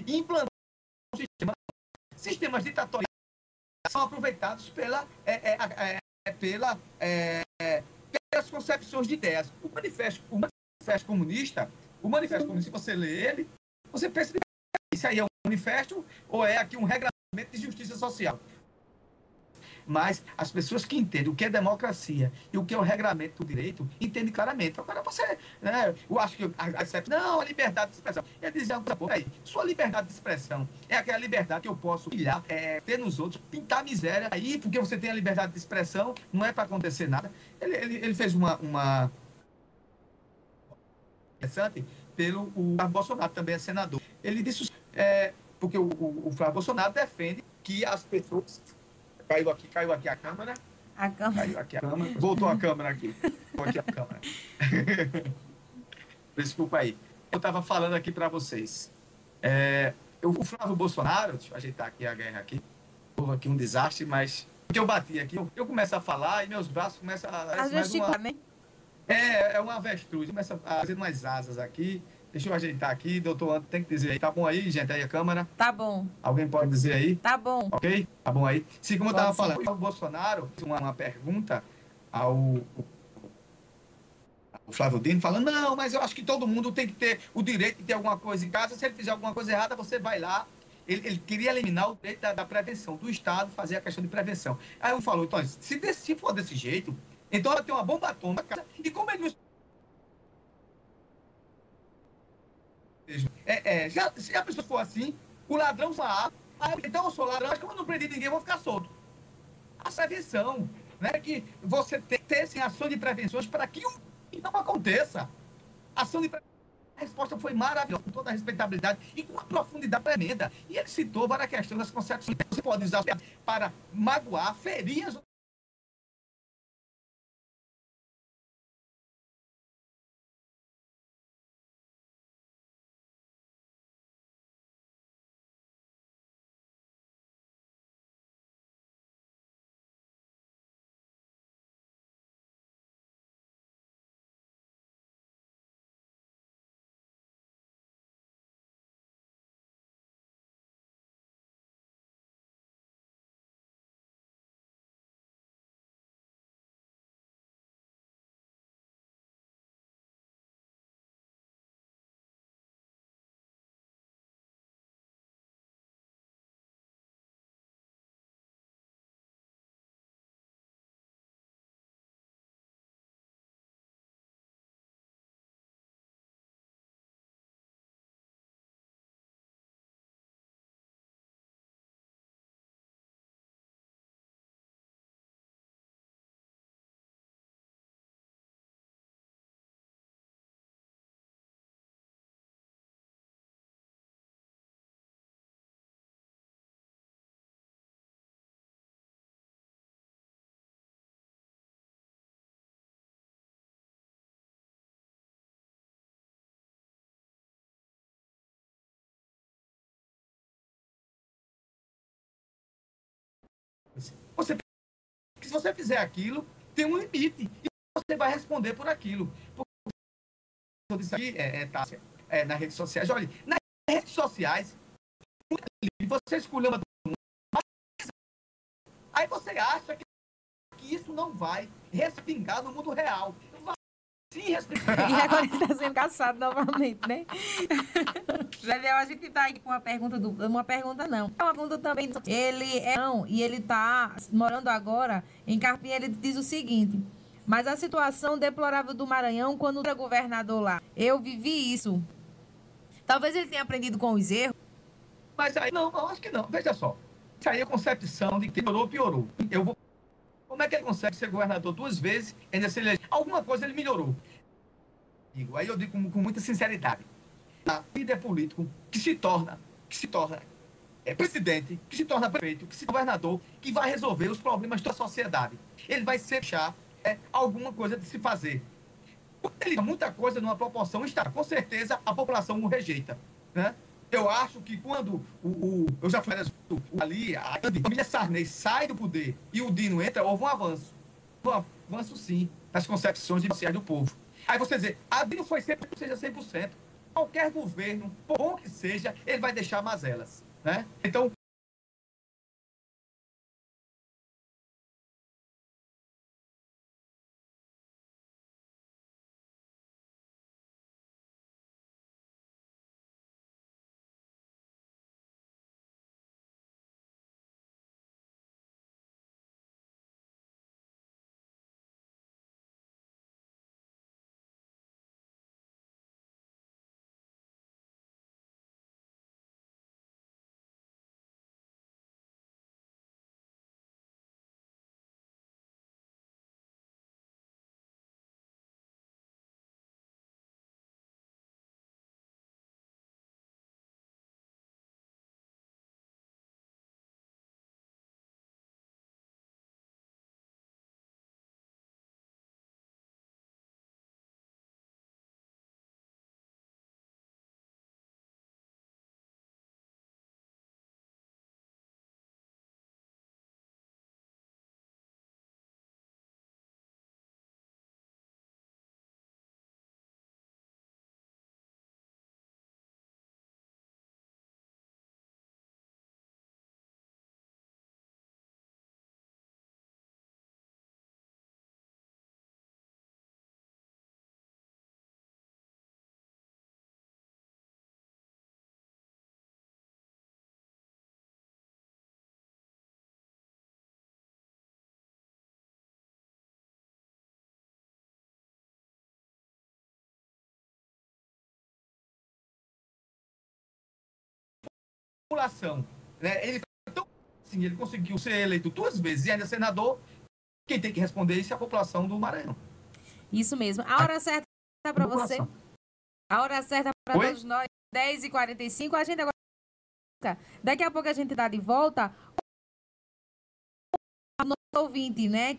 implantar um sistema, sistemas ditatoriais são aproveitados pela, é, é, é, pela, é, pelas concepções de ideias. O manifesto, o manifesto comunista, o manifesto comunista, se você lê ele, você pensa que isso aí é um manifesto ou é aqui um regulamento de justiça social. Mas as pessoas que entendem o que é democracia e o que é o regramento do direito, entendem claramente. Agora você, né, eu acho que a, a, não, a liberdade de expressão. Eu dizia, pô, aí, sua liberdade de expressão é aquela liberdade que eu posso pilhar, é, ter nos outros, pintar miséria. Aí, porque você tem a liberdade de expressão, não é para acontecer nada. Ele, ele, ele fez uma, uma interessante pelo o Bolsonaro, também é senador. Ele disse, é, porque o, o, o Flávio Bolsonaro defende que as pessoas. Caiu aqui, caiu aqui a câmera. A câmera. Caiu aqui a câmera. Voltou a câmera aqui. Voltou aqui a câmera. Desculpa aí. Eu estava falando aqui para vocês. É, o Flávio Bolsonaro, deixa eu ajeitar aqui a guerra aqui. Houve aqui um desastre, mas porque eu bati aqui, eu, eu começo a falar e meus braços começam a. A gesticular, né? É, é uma avestruz. Começa a fazer umas asas aqui. Deixa eu ajeitar aqui, doutor tem que dizer aí. Tá bom aí, gente? Aí a câmera? Tá bom. Alguém pode dizer aí? Tá bom. Ok? Tá bom aí. Pode eu estava falando, o Bolsonaro fez uma, uma pergunta ao, o Flávio Dino falando, não, mas eu acho que todo mundo tem que ter o direito de ter alguma coisa em casa. Se ele fizer alguma coisa errada, você vai lá. Ele, ele queria eliminar o direito da, da, prevenção, do Estado fazer a questão de prevenção. Aí eu falou, então, se, se for desse jeito, então ela tem uma bomba atômica na casa. E como ele não É, é, se, a, se a pessoa for assim, o ladrão vai. Ah, então eu sou ladrão, mas como eu não prendi ninguém, vou ficar solto. A prevenção, né? Que você tem ter assim, ações de prevenções para que não aconteça. Ação de. A resposta foi maravilhosa, com toda a respeitabilidade e com uma profundidade tremenda. E ele citou várias questões das concepções. Você pode usar para magoar, ferir as Você, se você fizer aquilo, tem um limite. E você vai responder por aquilo. Porque isso aqui é, é, tá, é, nas redes sociais. Olha, nas redes sociais, você escolheu uma Aí você acha que isso não vai respingar no mundo real. E agora ele está sendo caçado novamente, né? Gabriel, a gente está aqui com uma pergunta, do, uma pergunta não. É uma pergunta também. Ele é não, e ele está morando agora em Carpim. Ele diz o seguinte: mas a situação deplorável do Maranhão quando era governador lá. Eu vivi isso. Talvez ele tenha aprendido com os erros. Mas aí, não, não acho que não. Veja só. Isso aí é concepção de que piorou, piorou. Eu vou como é que ele consegue ser governador duas vezes e ainda se eleger? Alguma coisa ele melhorou. Aí eu digo com, com muita sinceridade. A líder político que se torna, que se torna é, presidente, que se torna prefeito, que se torna governador, que vai resolver os problemas da sociedade. Ele vai deixar é, alguma coisa de se fazer. Ele muita coisa numa proporção está, com certeza a população o rejeita. Né? Eu acho que quando o, o eu já falei ali, a família Sarney sai do poder e o Dino entra, houve um avanço. Um avanço, sim, nas concepções sociais do povo. Aí você dizer, a Dino foi sempre seja 100%. Qualquer governo, bom que seja, ele vai deixar mazelas. Né? Então, população, né, ele tá tão assim, ele conseguiu ser eleito duas vezes e ainda senador, quem tem que responder isso é a população do Maranhão. Isso mesmo. A hora certa para você. A hora certa para todos nós, 10h45. A gente agora. Daqui a pouco a gente dá de volta. O nosso ouvinte, né?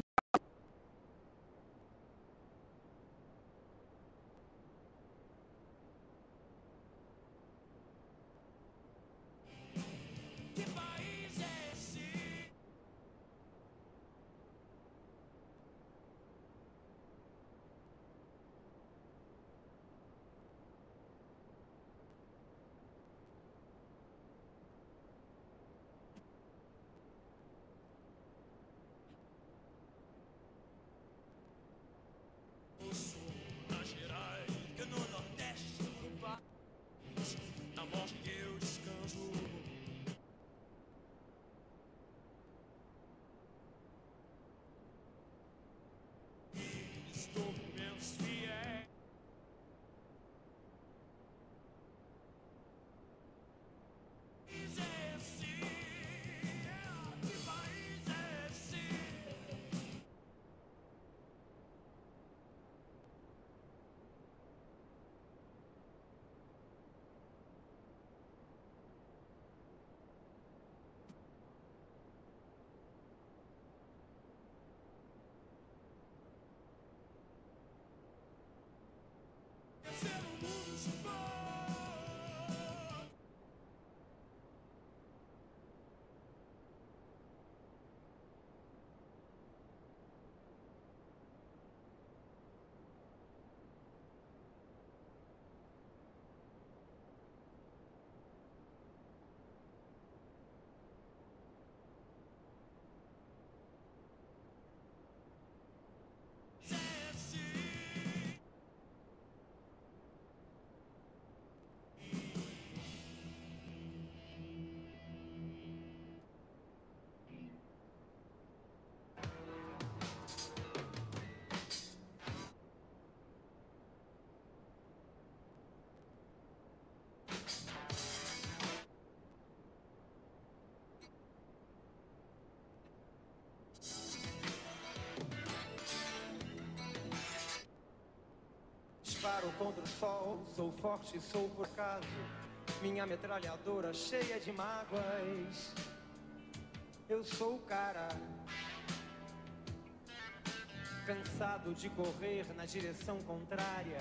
Disparo contra o sol, sou forte, sou por acaso. Minha metralhadora cheia de mágoas. Eu sou o cara. Cansado de correr na direção contrária.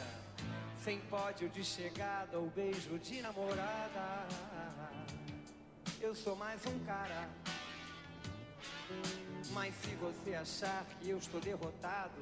Sem pódio de chegada ou beijo de namorada. Eu sou mais um cara. Mas se você achar que eu estou derrotado,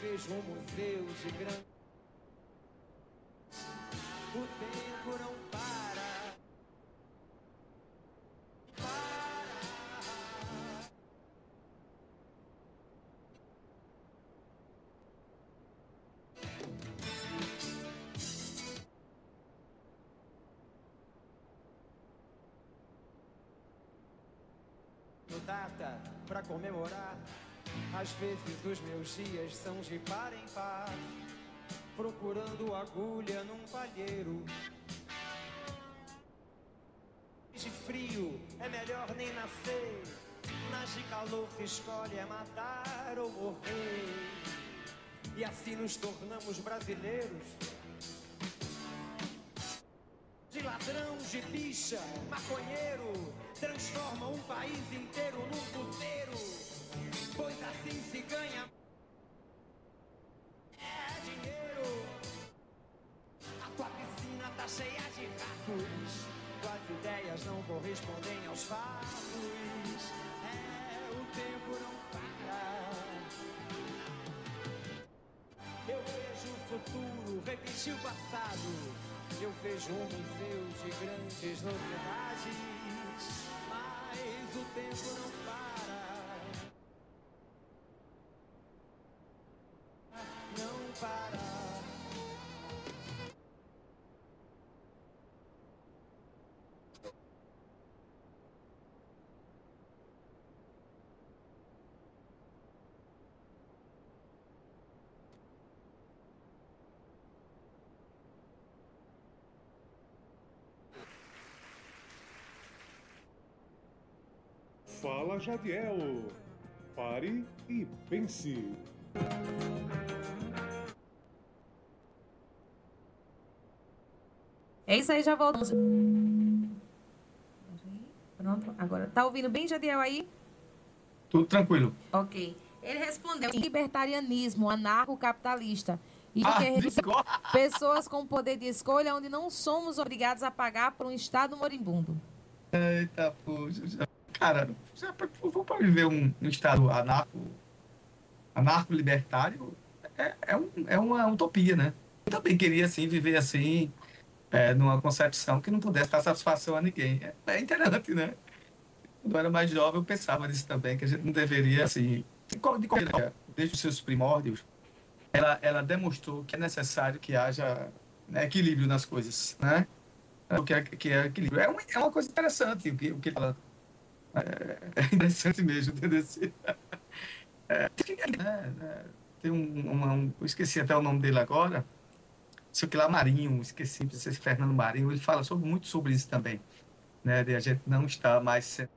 Vejo museu de grande. O tempo não para. Para. No data pra comemorar. Às vezes os meus dias são de par em par, procurando agulha num palheiro. De frio é melhor nem nascer. Nas de calor se escolhe é matar ou morrer. E assim nos tornamos brasileiros. De ladrão, de bicha, maconheiro, transforma um país inteiro num puteiro pois assim se ganha é dinheiro. A tua piscina tá cheia de ratos tuas ideias não correspondem aos fatos. É, o tempo não para. Eu vejo o futuro repetir o passado. Eu vejo um museu de grandes novidades, mas o tempo não para. Fala Jadiel. Pare e pense. É isso aí, já voltamos. Pronto, agora. Tá ouvindo bem, Jadiel, aí? Tudo tranquilo. Ok. Ele respondeu: libertarianismo anarcocapitalista. E Ah, que pessoas com poder de escolha onde não somos obrigados a pagar por um Estado moribundo. Eita, poxa. Cara, pra- vou para viver um, um estado anarco, anarco-libertário, é, é, um, é uma utopia, né? Eu também queria, assim, viver assim, é, numa concepção que não pudesse dar satisfação a ninguém. É, é interessante, né? Quando eu era mais jovem, eu pensava nisso também, que a gente não deveria, assim, de qual- de qualquer desde os seus primórdios, ela, ela demonstrou que é necessário que haja né, equilíbrio nas coisas, né? O que é, que é equilíbrio. É uma, é uma coisa interessante o que, o que ela. É, é interessante mesmo, entendeu? É, tem, né, né, tem um, uma- um- Eu esqueci até o nome dele agora. Sei que lá, Marinho, esqueci, se Fernando Marinho, ele fala sobre, muito sobre isso também. Né, de a gente não estar mais sendo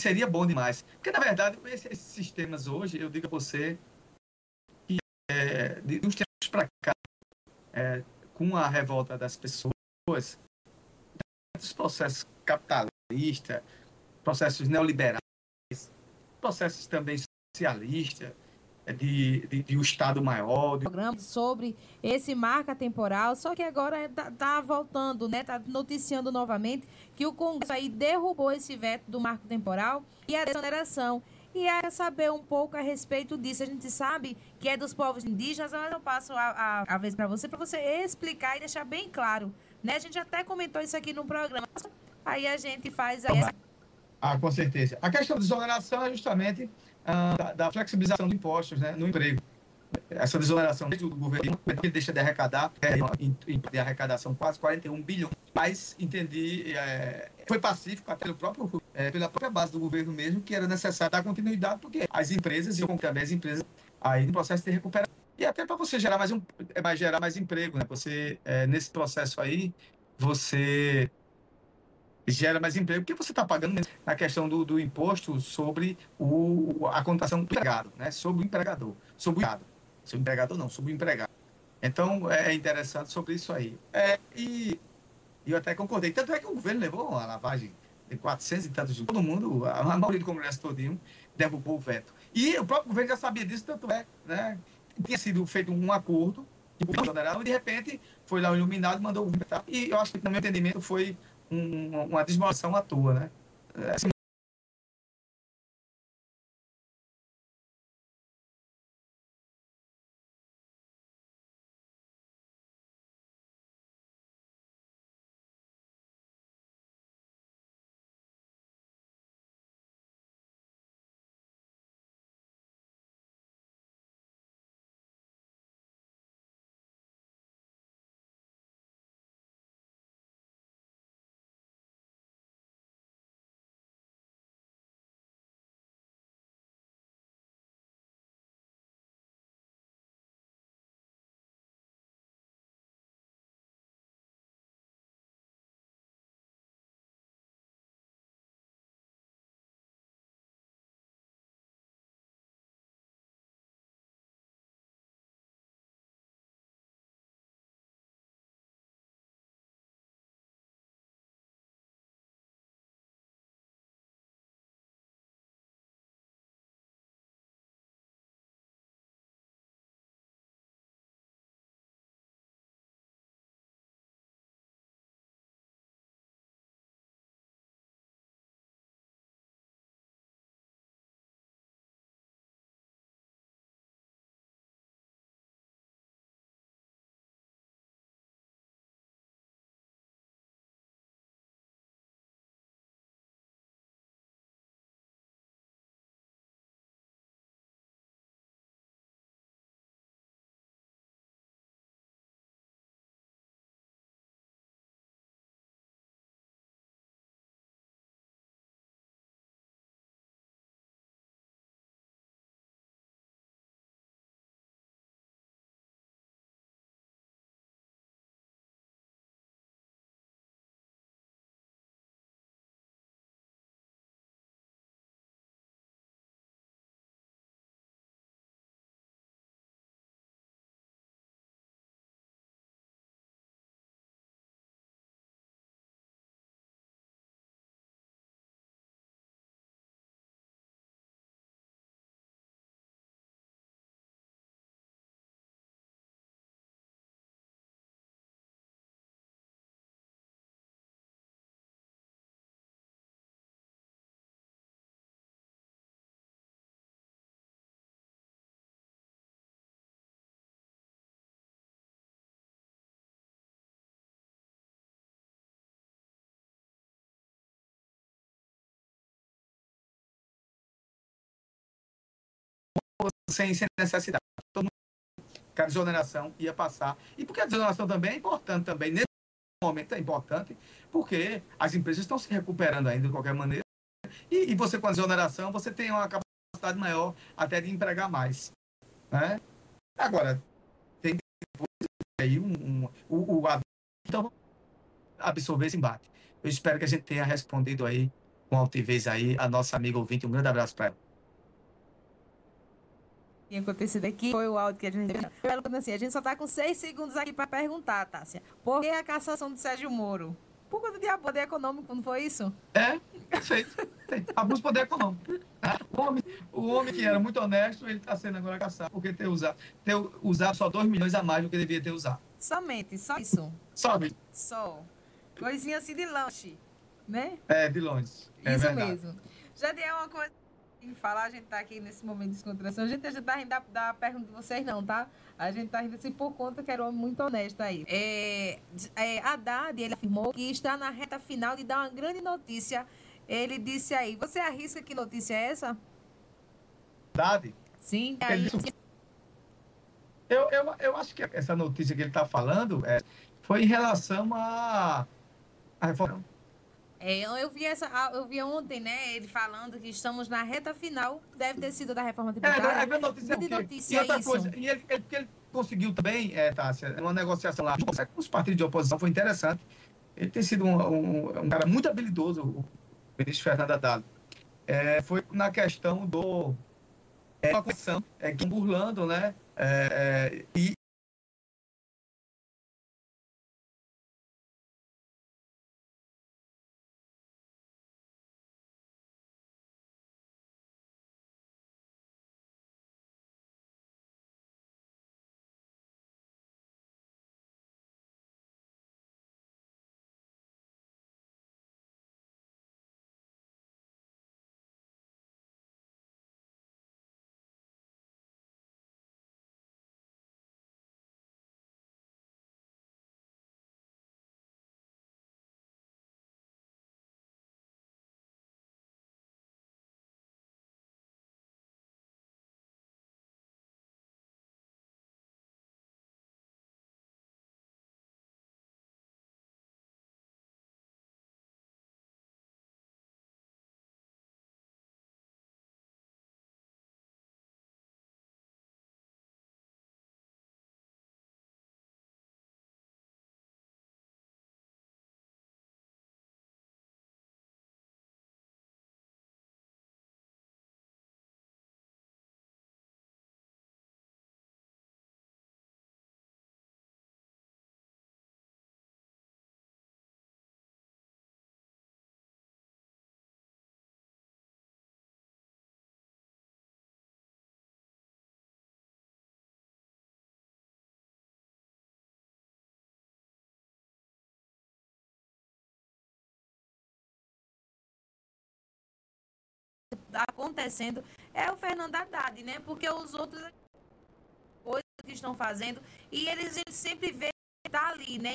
seria bom demais. Porque, na verdade, esses, sistemas hoje, eu digo a você, que é, de uns tempos para cá, é, com a revolta das pessoas, os processos capitalistas, processos neoliberais, processos também socialistas, de, de, de um Estado maior, de sobre esse marca temporal, só que agora tá, tá voltando, né? Tá noticiando novamente que o Congresso aí derrubou esse veto do marco temporal e a desoneração. E é saber um pouco a respeito disso. A gente sabe que é dos povos indígenas, mas eu passo a, a, a vez para você, para você explicar e deixar bem claro. Né? A gente até comentou isso aqui no programa. Aí a gente faz aí essa Ah, com certeza. A questão de desoneração é justamente ah, da, da flexibilização de impostos né, no emprego. Essa desoneração do governo ele deixa de arrecadar, é, de arrecadação quase 41 bilhões. Mas entendi, é, foi pacífico até pelo próprio, é, pela própria base do governo mesmo, que era necessário dar continuidade, porque as empresas iam também as empresas aí no processo de recuperação. E até para você gerar mais um, é, mais gerar mais emprego, né? Você é, nesse processo aí, você gera mais emprego, porque você está pagando a questão do, do imposto sobre o, a contação do empregado, né? sobre o empregador, sobre o empregado. Sobre o empregador não, sobre o empregado. Então, é interessante sobre isso aí. É, e eu até concordei. Tanto é que o governo levou a lavagem de 400 e tantos, todo mundo, a maioria do Congresso todinho, derrubou o veto. E o próprio governo já sabia disso, tanto é, né? Tinha sido feito um acordo, e de repente foi lá iluminado mandou o vetar. E eu acho que, no meu entendimento, foi um, uma desmolação à toa, né? Assim, sem, sem necessidade. Todo mundo, que a desoneração ia passar. E porque a desoneração também é importante também, nesse momento é importante, porque as empresas estão se recuperando ainda de qualquer maneira. E, e você com a desoneração, você tem uma capacidade maior até de empregar mais. Né? Agora, tem aí um, um, o, o então absorver esse embate. Eu espero que a gente tenha respondido aí com altivez aí a nossa amiga ouvinte. Um grande abraço para ela tinha acontecido aqui foi o áudio que a gente recebeu. Assim, a gente só está com seis segundos aqui para perguntar, Tássia. Por que a cassação de Sérgio Moro? Por conta de poder econômico, não foi isso? É, perfeito. Abuso de poder econômico. O homem, o homem que era muito honesto, ele está sendo agora caçado porque ter usado, ter usado só 2 milhões a mais do que devia ter usado. Somente, só isso? Só Só. Coisinha assim de lanche, né? É, de longe. É isso verdade. mesmo. Jadiel, uma coisa em falar, a gente tá aqui nesse momento de descontração. A gente, a gente tá rindo da, da pergunta de vocês, não, tá? A gente tá rindo assim por conta que era um homem muito honesto aí. É, é, Haddad, ele afirmou que está na reta final de dar uma grande notícia. Ele disse aí, você arrisca que notícia é essa? Verdade? Sim. Ele Aí, Eu, eu, eu acho que essa notícia que ele está falando é, foi em relação a, a reforma. É, eu vi essa, eu vi ontem, né, ele falando que estamos na reta final, deve ter sido da reforma É, tributária. é, é notícia, quê? notícia e outra isso. coisa, e ele, ele, ele conseguiu também, é, Tássia, uma negociação lá com os partidos de oposição, foi interessante. Ele tem sido um, um, um cara muito habilidoso, o ministro Fernando Haddad. É, foi na questão do. É, uma questão, é, que burlando, né? É, é, e acontecendo é o Fernando Haddad, né? Porque os outros coisas que estão fazendo e eles gente sempre vê tá ali, né?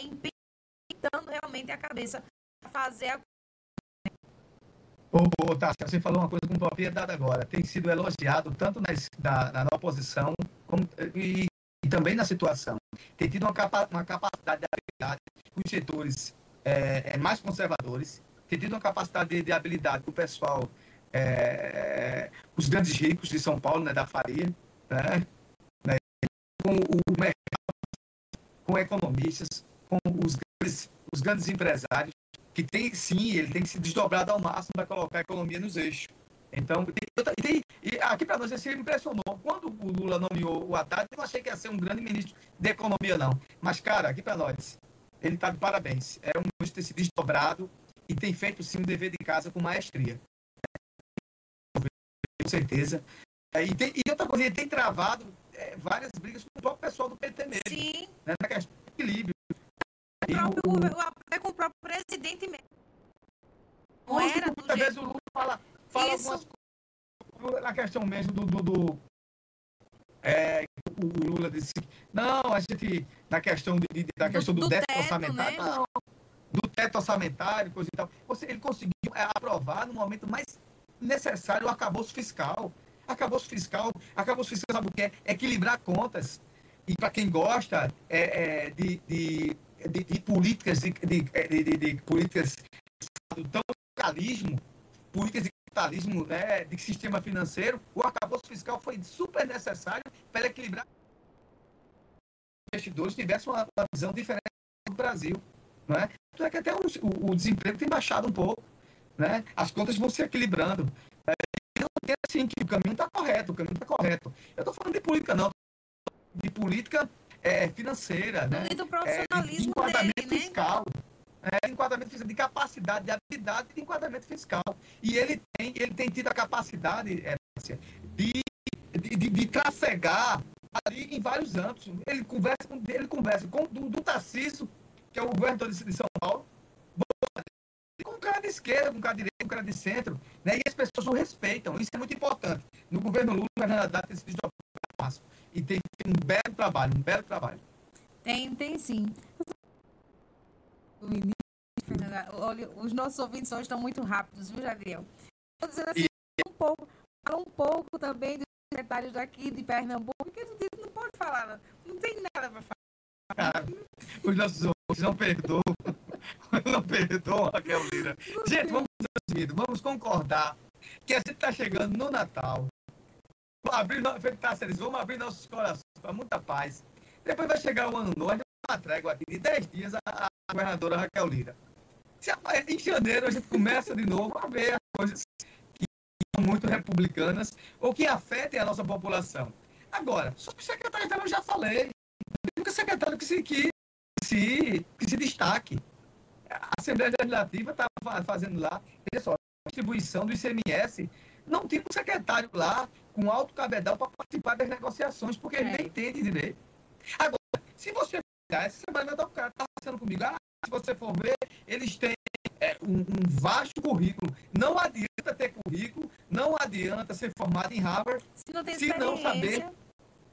Pintando realmente a cabeça fazer a Ô, Tássia, você falou uma coisa com propriedade agora. Tem sido elogiado tanto na, es- na, na oposição como, e, e também na situação. Tem tido uma, capa, uma capacidade de habilidade os setores é, é, mais conservadores, tem tido uma capacidade de, de habilidade com o pessoal, é, os grandes ricos de São Paulo, né, da Faria, né, né, com o mercado, com economistas, com os grandes, os grandes empresários que tem sim, ele tem que se desdobrar ao máximo para colocar a economia nos eixos. Então, tem, tem- e aqui para nós, você me impressionou. Quando o Lula nomeou o Haddad, eu não achei que ia ser um grande ministro de economia, não. Mas, cara, aqui para nós, ele está de parabéns. É um ministro que se desdobrado e tem feito, sim, o dever de casa com maestria. Com certeza. É, E, tem, e outra coisa, ele tem travado é, várias brigas com o próprio pessoal do PT mesmo. Sim. Né, na questão do equilíbrio. o próprio, o- até com o próprio presidente mesmo. Não era do muitas vezes o Lula fala, fala Isso. algumas coisas na questão mesmo do. do, do- é, o Lula disse não, a gente, na questão, de, da questão do, do déficit teto, orçamentário, né? não, do teto orçamentário, coisa e tal. Você, ele conseguiu é, aprovar no momento mais necessário o arcabouço fiscal. Arcabouço fiscal, arcabouço fiscal, sabe o que é? Equilibrar contas. E para quem gosta é, é, de, de, de, de políticas, de, de, de políticas tão capitalismo, políticas de capitalismo, né, de sistema financeiro, o arcabouço fiscal foi super necessário para equilibrar investidores tivessem uma, uma visão diferente do Brasil. Não é? Tanto é que até o, o- o desemprego tem baixado um pouco. Né? As contas vão se equilibrando. É, eu entendo assim, que o caminho está correto, o caminho está correto. Eu estou falando de política, não, de política é, financeira, né? E do É, de profissionalismo enquadramento dele, né? fiscal. É, de enquadramento fiscal, de capacidade, de habilidade de enquadramento fiscal. E ele tem, ele tem tido a capacidade é, de, de, de, de trafegar ali em vários âmbitos. Ele conversa com, ele conversa com do, do Tarcísio, que é o governador de, de São Paulo, cara de esquerda, um cara de direita, tem um cara de centro, né? E as pessoas o respeitam. Isso é muito importante. No governo Lula, o governador Haddad tem se desdobrado. E tem feito um belo trabalho, um belo trabalho. Tem, tem sim. Olha, os nossos ouvintes hoje estão muito rápidos, viu, Jadiel? Estou dizendo assim, um pouco, fala um pouco também dos secretários daqui de Pernambuco, porque tem- não pode falar, não, não tem nada para falar. Cara, os nossos ouvintes não perdoam. Não perdoam, Raquel Lira. Gente, vamos vamos concordar que a gente está chegando no Natal. Vamos abrir, vamos abrir nossos corações para muita paz. Depois vai chegar o ano novo, a gente uma trégua aqui de 10 dias a, a governadora Raquel Lira. Em janeiro a gente começa de novo a ver as coisas que são muito republicanas ou que afetem a nossa população. Agora, sobre o secretário eu já falei. O secretário que se, que, se, que se destaque. A Assembleia Legislativa estava fazendo lá, olha só, a distribuição do ICMS, não tinha um secretário lá com alto cabedal para participar das negociações, porque ele É. nem entende direito. Agora, se você olhar, essa semana o cara estava conversando comigo, ah, se você for ver, eles têm é, um, um vasto currículo. Não adianta ter currículo, não adianta ser formado em Harvard, Se não tem Se não saber,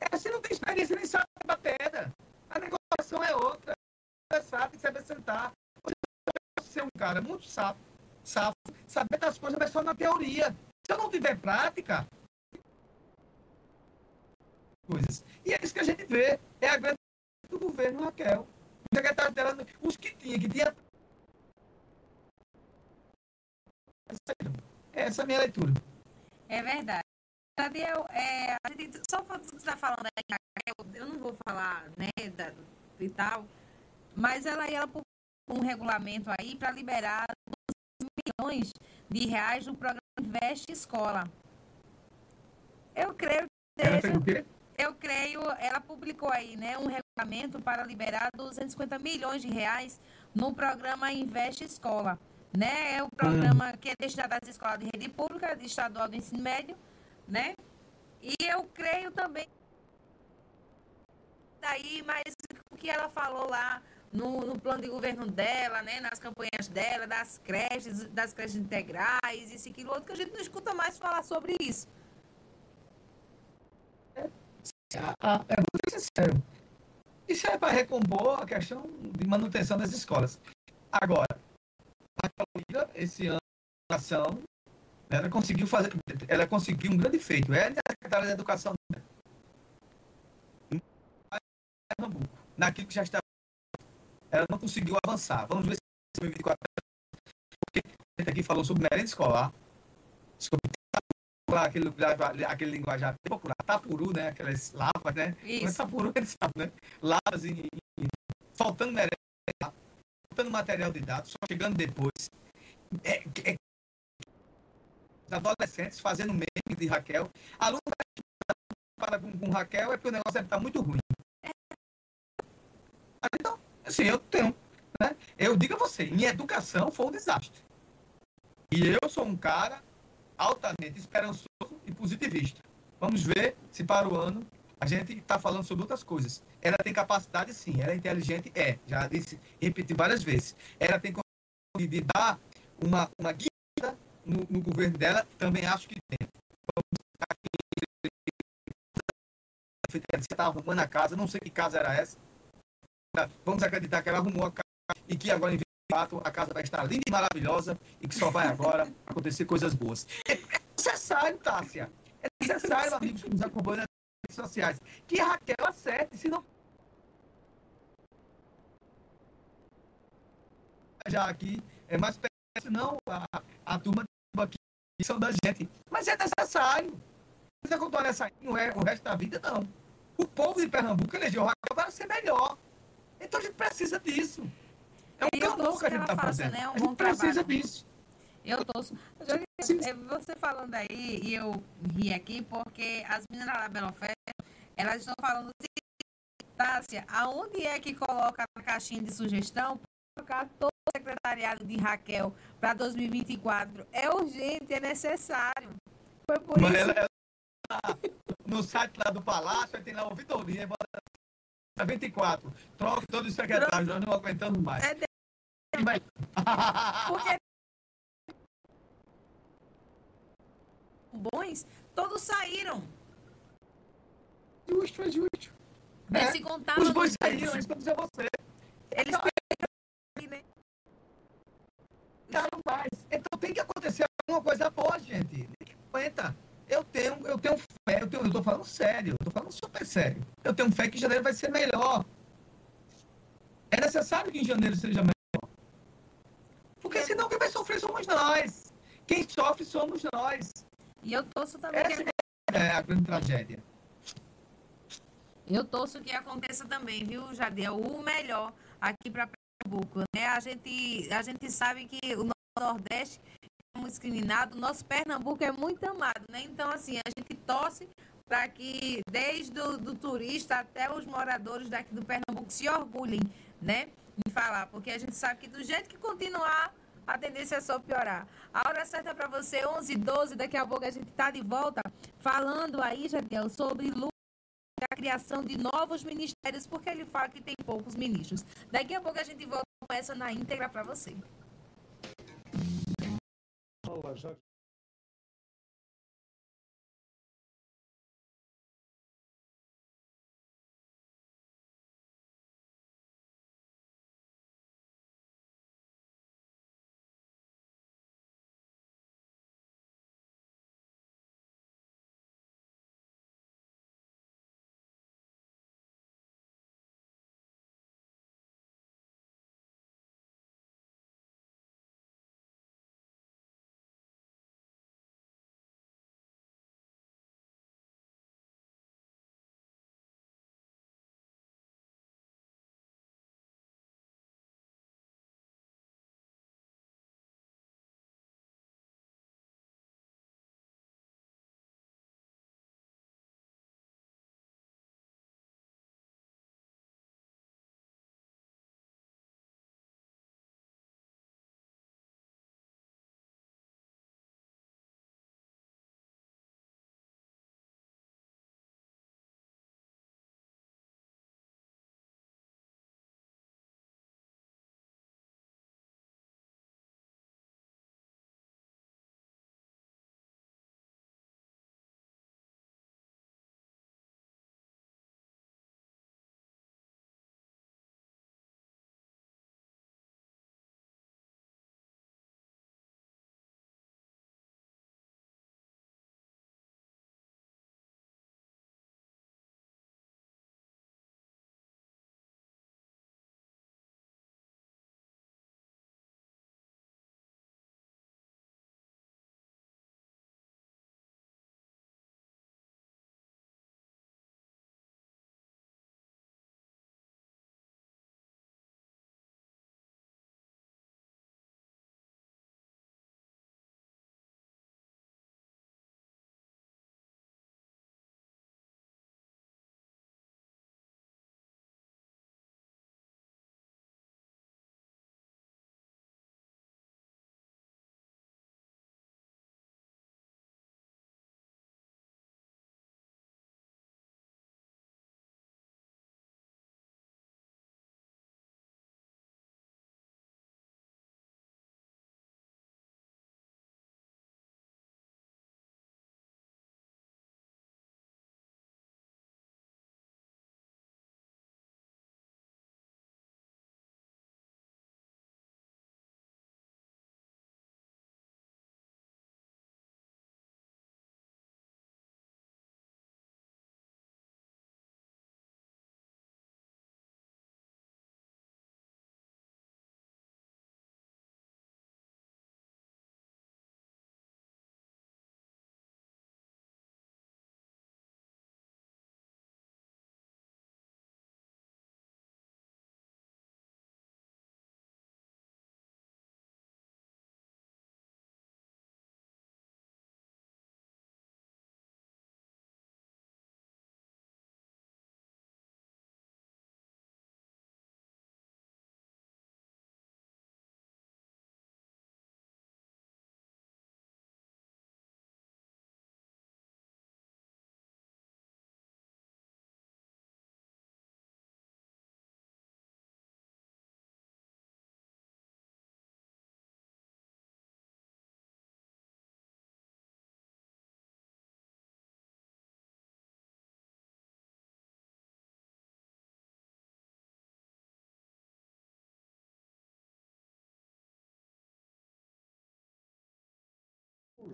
é, se não tem experiência, nem sabe a pedra. A negociação é outra. Você sabe, saber sentar. Ser um cara muito safo, safo, saber das coisas, mas só na teoria. Se eu não tiver prática, coisas. E é isso que a gente vê. É a grande do governo, Raquel. O secretário dela, os que tinha, que tinha. Essa é a minha leitura. É verdade. Tadeu, é, gente, só para você estar falando aí, eu, não vou falar, né, da, e tal, mas ela, ela um regulamento aí para liberar 12 milhões de reais no programa Investe Escola. Eu creio que seja, eu creio, ela publicou aí, né, um regulamento para liberar 250 milhões de reais no programa Investe Escola, né? É o programa que é destinado às escolas de rede pública, de estadual do ensino médio, né? E eu creio também daí, mas o que ela falou lá no, no plano de governo dela, né, nas campanhas dela, das creches, das creches integrais, isso e aquilo outro, que a gente não escuta mais falar sobre isso. Ah, é muito sincero. Isso é para recompor a questão de manutenção das escolas. Agora, a Carolina, esse ano, a educação, ela conseguiu fazer, ela conseguiu um grande feito. Ela é a secretária da educação Pernambuco, naquilo que já está. Ela não conseguiu avançar. Vamos ver se em 2024. Porque a gente aqui falou sobre merenda escolar, sobre popular, aquele, aquele linguajar popular, tapuru, né? Aquelas lavas, né? Isso. Mas tapuru, eles sabem, né? Lavas e, e faltando merenda, faltando material didático, só chegando depois. É, é, adolescentes fazendo meme de Raquel. Aluno para com, com Raquel é porque o negócio deve estar muito ruim. Assim, eu tenho. Né? Eu digo a você, minha educação foi um desastre. E eu sou um cara altamente esperançoso e positivista. Vamos ver se para o ano a gente está falando sobre outras coisas. Ela tem capacidade, sim. Ela é inteligente, é. Já disse, repeti várias vezes. Ela tem condição de dar uma, uma guia no, no governo dela, também acho que tem. Vamos você está arrumando a casa, não sei que casa era essa. Vamos acreditar que ela arrumou a casa e que agora, em 24, a casa vai estar linda e maravilhosa e que só vai agora acontecer coisas boas. É necessário, Tássia. É necessário, amigos que nos acompanham nas redes sociais, que a Raquel acerte, senão. Já aqui é mais perto, não a, a turma aqui são da gente. Mas é necessário. Se acontece nessa não é o resto da vida, não. O povo de Pernambuco elegeu Raquel para ser melhor. Então a gente precisa disso. É um torço que a gente está fazendo. né, um a gente precisa trabalho. disso. Eu torço. É, Você falando aí, e eu ri aqui, porque as meninas da Bela Fé, elas estão falando assim, Tássia, aonde é que coloca a caixinha de sugestão para colocar todo o secretariado de Raquel para 2024? É urgente, é necessário. Foi por Mas isso. ela- ela- no site lá do Palácio, tem lá ouvidoria, bota 24. Troca todos os secretários, nós não aguentamos mais. É de- Porque bons, todos saíram. Justo, é justo. Né? Se contar Os bons saíram, isso que eu dizer você. Eles né? Não, mas. Então tem que acontecer alguma coisa boa, gente. Tem que aguenta. Eu tenho, eu tenho fé, eu, tenho, eu tô falando sério, eu tô falando super sério. Eu tenho fé que janeiro vai ser melhor. É necessário que em janeiro seja melhor. Porque senão quem vai sofrer somos nós. Quem sofre somos nós. E eu torço também Essa que é a grande tragédia. Eu torço que aconteça também, viu, Jadiel? O melhor aqui para Pernambuco, né? A gente, a gente sabe que o Nordeste é discriminado, nosso Pernambuco é muito amado, né? Então, assim, a gente torce para que desde o do turista até os moradores daqui do Pernambuco se orgulhem, né? Em falar, porque a gente sabe que do jeito que continuar, a tendência é só piorar. A hora certa para você, 11 12 daqui a pouco a gente tá de volta falando aí, Jadiel, sobre luta a criação de novos ministérios, porque ele fala que tem poucos ministros. Daqui a pouco a gente volta com essa na íntegra para você. Fala,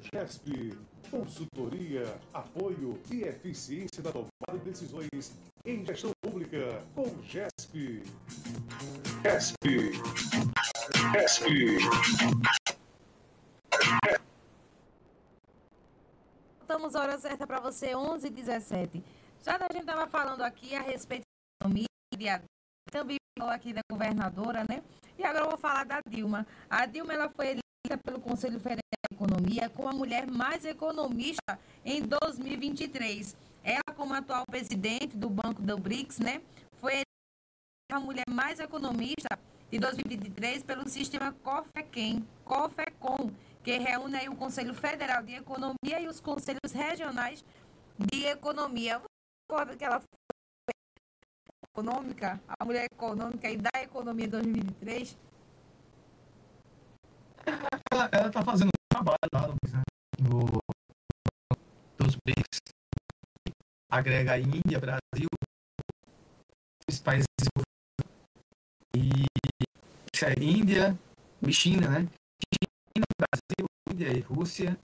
GESP, consultoria, apoio e eficiência na tomada de decisões em gestão pública com GESP. GESP. GESP. Voltamos à hora certa para você, 11 h 17 Já a gente estava falando aqui a respeito da economia, também falou aqui da governadora, né? E agora eu vou falar da Dilma. A Dilma ela foi eleita pelo Conselho Federal de Economia como a mulher mais economista em 2023. Ela, como atual presidente do Banco do BRICS, né? Foi a mulher mais economista de 2023 pelo sistema COFECEM, COFECOM, que reúne aí o Conselho Federal de Economia e os Conselhos Regionais de Economia. Concorda que ela foi econômica, a mulher econômica e da economia 2023? Ela está fazendo um trabalho lá no, no, dos BRICS, agrega a Índia, Brasil, os países e isso é Índia China, né? China, Brasil, Índia e Rússia.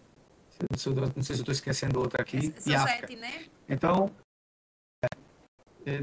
Não sei se eu estou esquecendo outra aqui. São e sete, África. né? Então, é, é,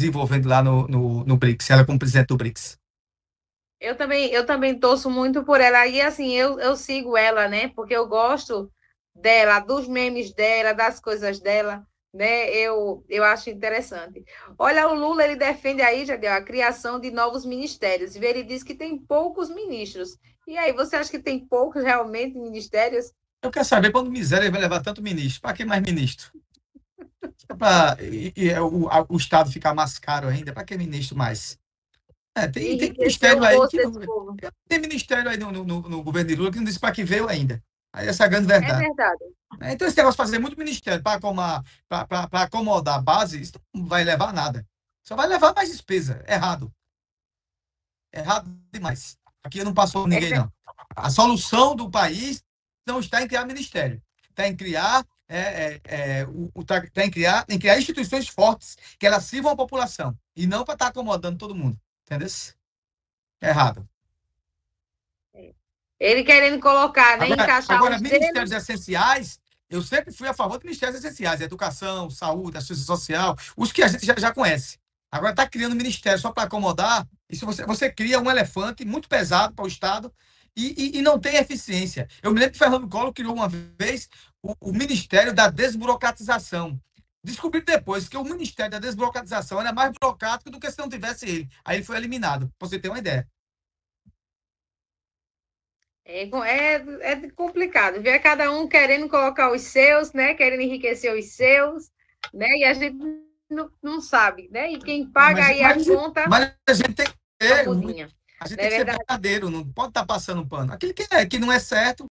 desenvolvendo lá no, no, no BRICS, ela como presidente do BRICS. Eu também, eu também torço muito por ela. E assim, eu, eu sigo ela, né? Porque eu gosto dela, dos memes dela, das coisas dela, né? Eu, eu acho interessante. Olha, o Lula, ele defende aí, já deu a criação de novos ministérios. E ele diz que tem poucos ministros. E aí, você acha que tem poucos realmente ministérios? Eu quero saber quando miséria vai levar tanto ministro. Para que mais ministro? Só pra, e, e é o, a- o Estado ficar mais caro ainda, para que ministro mais? É, tem, tem ministério aí que não, tem ministério aí no, no, no- no governo de Lula que não disse para que veio ainda. Aí essa é a grande É verdade. verdade. É, Então, esse negócio de fazer muito ministério para acomodar, pra- pra- pra acomodar a base, isso não vai levar a nada. Só vai levar mais despesa. Errado. Errado demais. Aqui não passou ninguém, não. A solução do país não está em criar ministério. Está em criar, é, é, é, o, o- tá, tá em criar, em criar instituições fortes que elas sirvam à população. E não para estar acomodando todo mundo. Entendeu? Errado. Ele querendo colocar, né? Agora, encaixar agora ministérios essenciais, eu sempre fui a favor de ministérios essenciais, educação, saúde, assistência social, os que a gente já, já conhece. Agora está criando ministério só para acomodar, isso você, você cria um elefante muito pesado para o Estado e, e, e não tem eficiência. Eu me lembro que Fernando Collor criou uma vez o, o Ministério da Desburocratização. Descobri depois que o Ministério da Desburocratização era mais burocrático do que se não tivesse ele. Aí ele foi eliminado, para você ter uma ideia. É, é, é complicado. Ver cada um querendo colocar os seus, né? Querendo enriquecer os seus, né? E a gente não, não sabe, né? E quem paga Mas- aí mas- a conta Mas a gente tem que é ter, a cozinha. a gente é tem que ser verdade? verdadeiro, não pode estar passando pano. Aquilo que, é, que não é certo,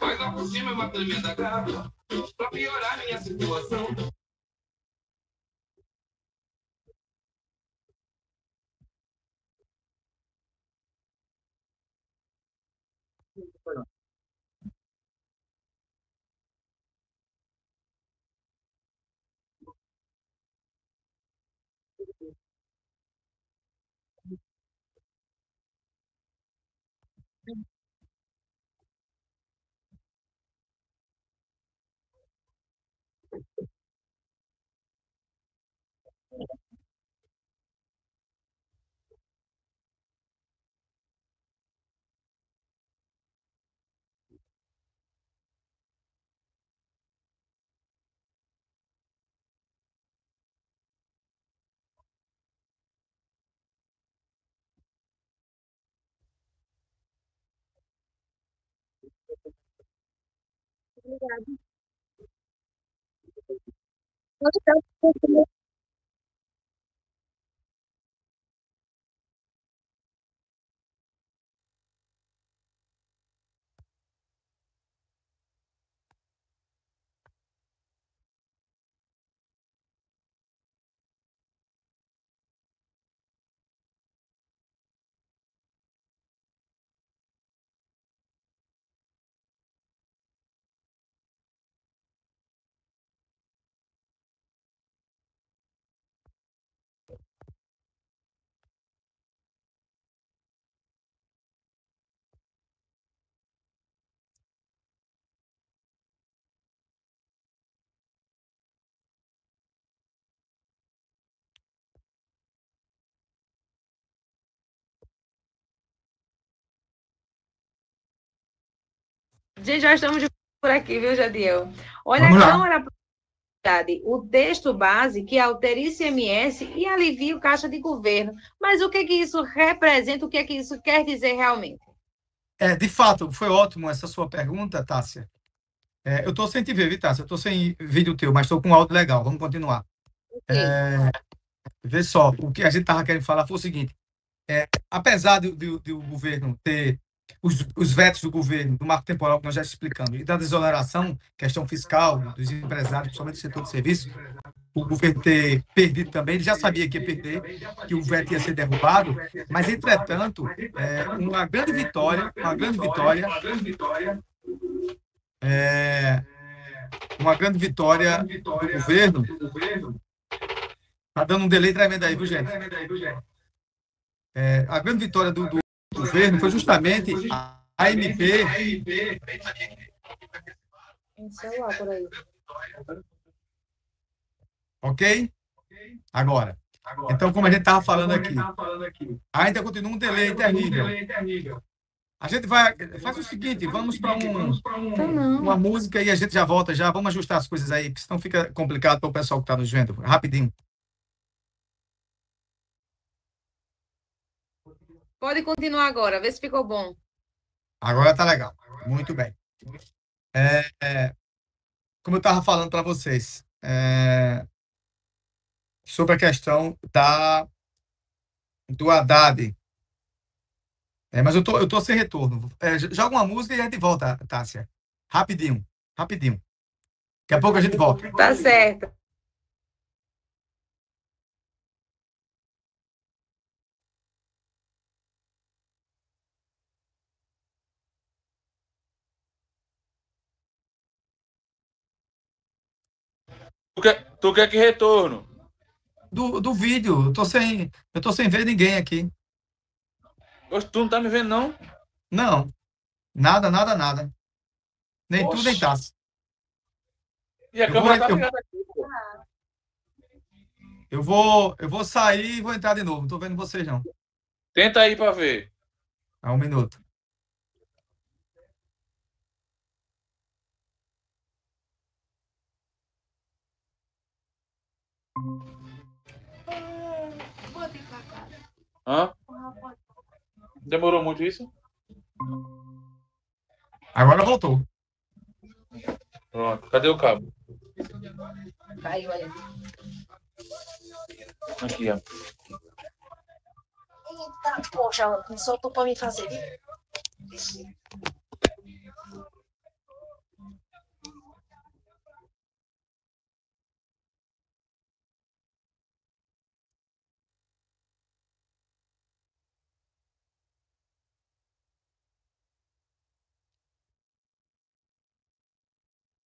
Mas lá por cima é uma tremenda garra pra piorar minha situação. bueno, तो Gente, já estamos de por aqui, viu, Jadiel? Olha, Vamos a. Câmara o texto base que altera ICMS e alivia o caixa de governo. Mas o que que isso representa? O que é que isso quer dizer realmente? É, de fato, foi ótimo essa sua pergunta, Tássia. É, eu estou sem te ver, viu, Tássia? Eu estou sem vídeo teu, mas estou com áudio legal. Vamos continuar. É, vê só, o que a gente estava querendo falar foi o seguinte: é, apesar do, do, do governo ter os, os vetos do governo, do marco temporal que nós já explicamos, e da desoneração, questão fiscal, dos empresários, principalmente do setor de serviço, o governo ter perdido também, ele já sabia que ia perder, que o veto ia ser derrubado, mas, entretanto, é, uma grande vitória, uma grande vitória, é, uma grande vitória do governo. Tá dando um delay tremendo aí, viu, gente? É, a grande vitória do, do governo foi justamente a por aí. Ok? Agora. Então, como a gente estava falando aqui, ainda continua um delay terrível. A gente vai. Faz o seguinte, vamos para um, Então, uma música e a gente já volta já. Vamos ajustar as coisas aí, porque senão fica complicado para o pessoal que está nos vendo. Rapidinho. Pode continuar agora, vê se ficou bom. Agora tá legal. Muito bem. É, é, como eu estava falando para vocês, é, sobre a questão da, do Haddad. É, mas eu tô, eu tô sem retorno. É, joga uma música e a gente volta, Tássia. Rapidinho, rapidinho. Daqui a pouco a gente volta. Tá certo. Tu quer, tu quer que retorno? Do, do vídeo, eu tô sem, eu tô sem ver ninguém aqui. Oxe, tu não tá me vendo, não? Não. Nada, nada, nada. Nem tu, nem Oxe. Tássia. E a Eu câmera vou- tá eu- ligada aqui, pô. Eu vou, eu vou sair e vou entrar de novo. Não tô vendo vocês, não. Tenta aí pra ver. Há um minuto. Hã? Demorou muito isso? Agora voltou. Pronto. Cadê o cabo? Caiu ali. Aqui, ó. Eita, poxa, não soltou pra mim fazer.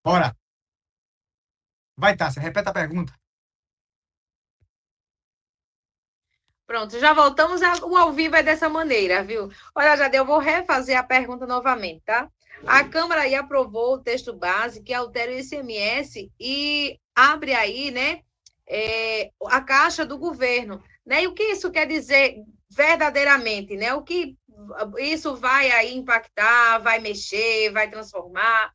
Bora. Vai, Tássia, repete a pergunta. Pronto, já voltamos. O ao vivo é dessa maneira, viu? Olha, Jade, eu vou refazer a pergunta novamente, tá? A Câmara aí aprovou o texto base que altera o ICMS e abre aí, né, é, a caixa do governo, né? E o que isso quer dizer verdadeiramente, né? O que isso vai aí impactar, vai mexer, vai transformar?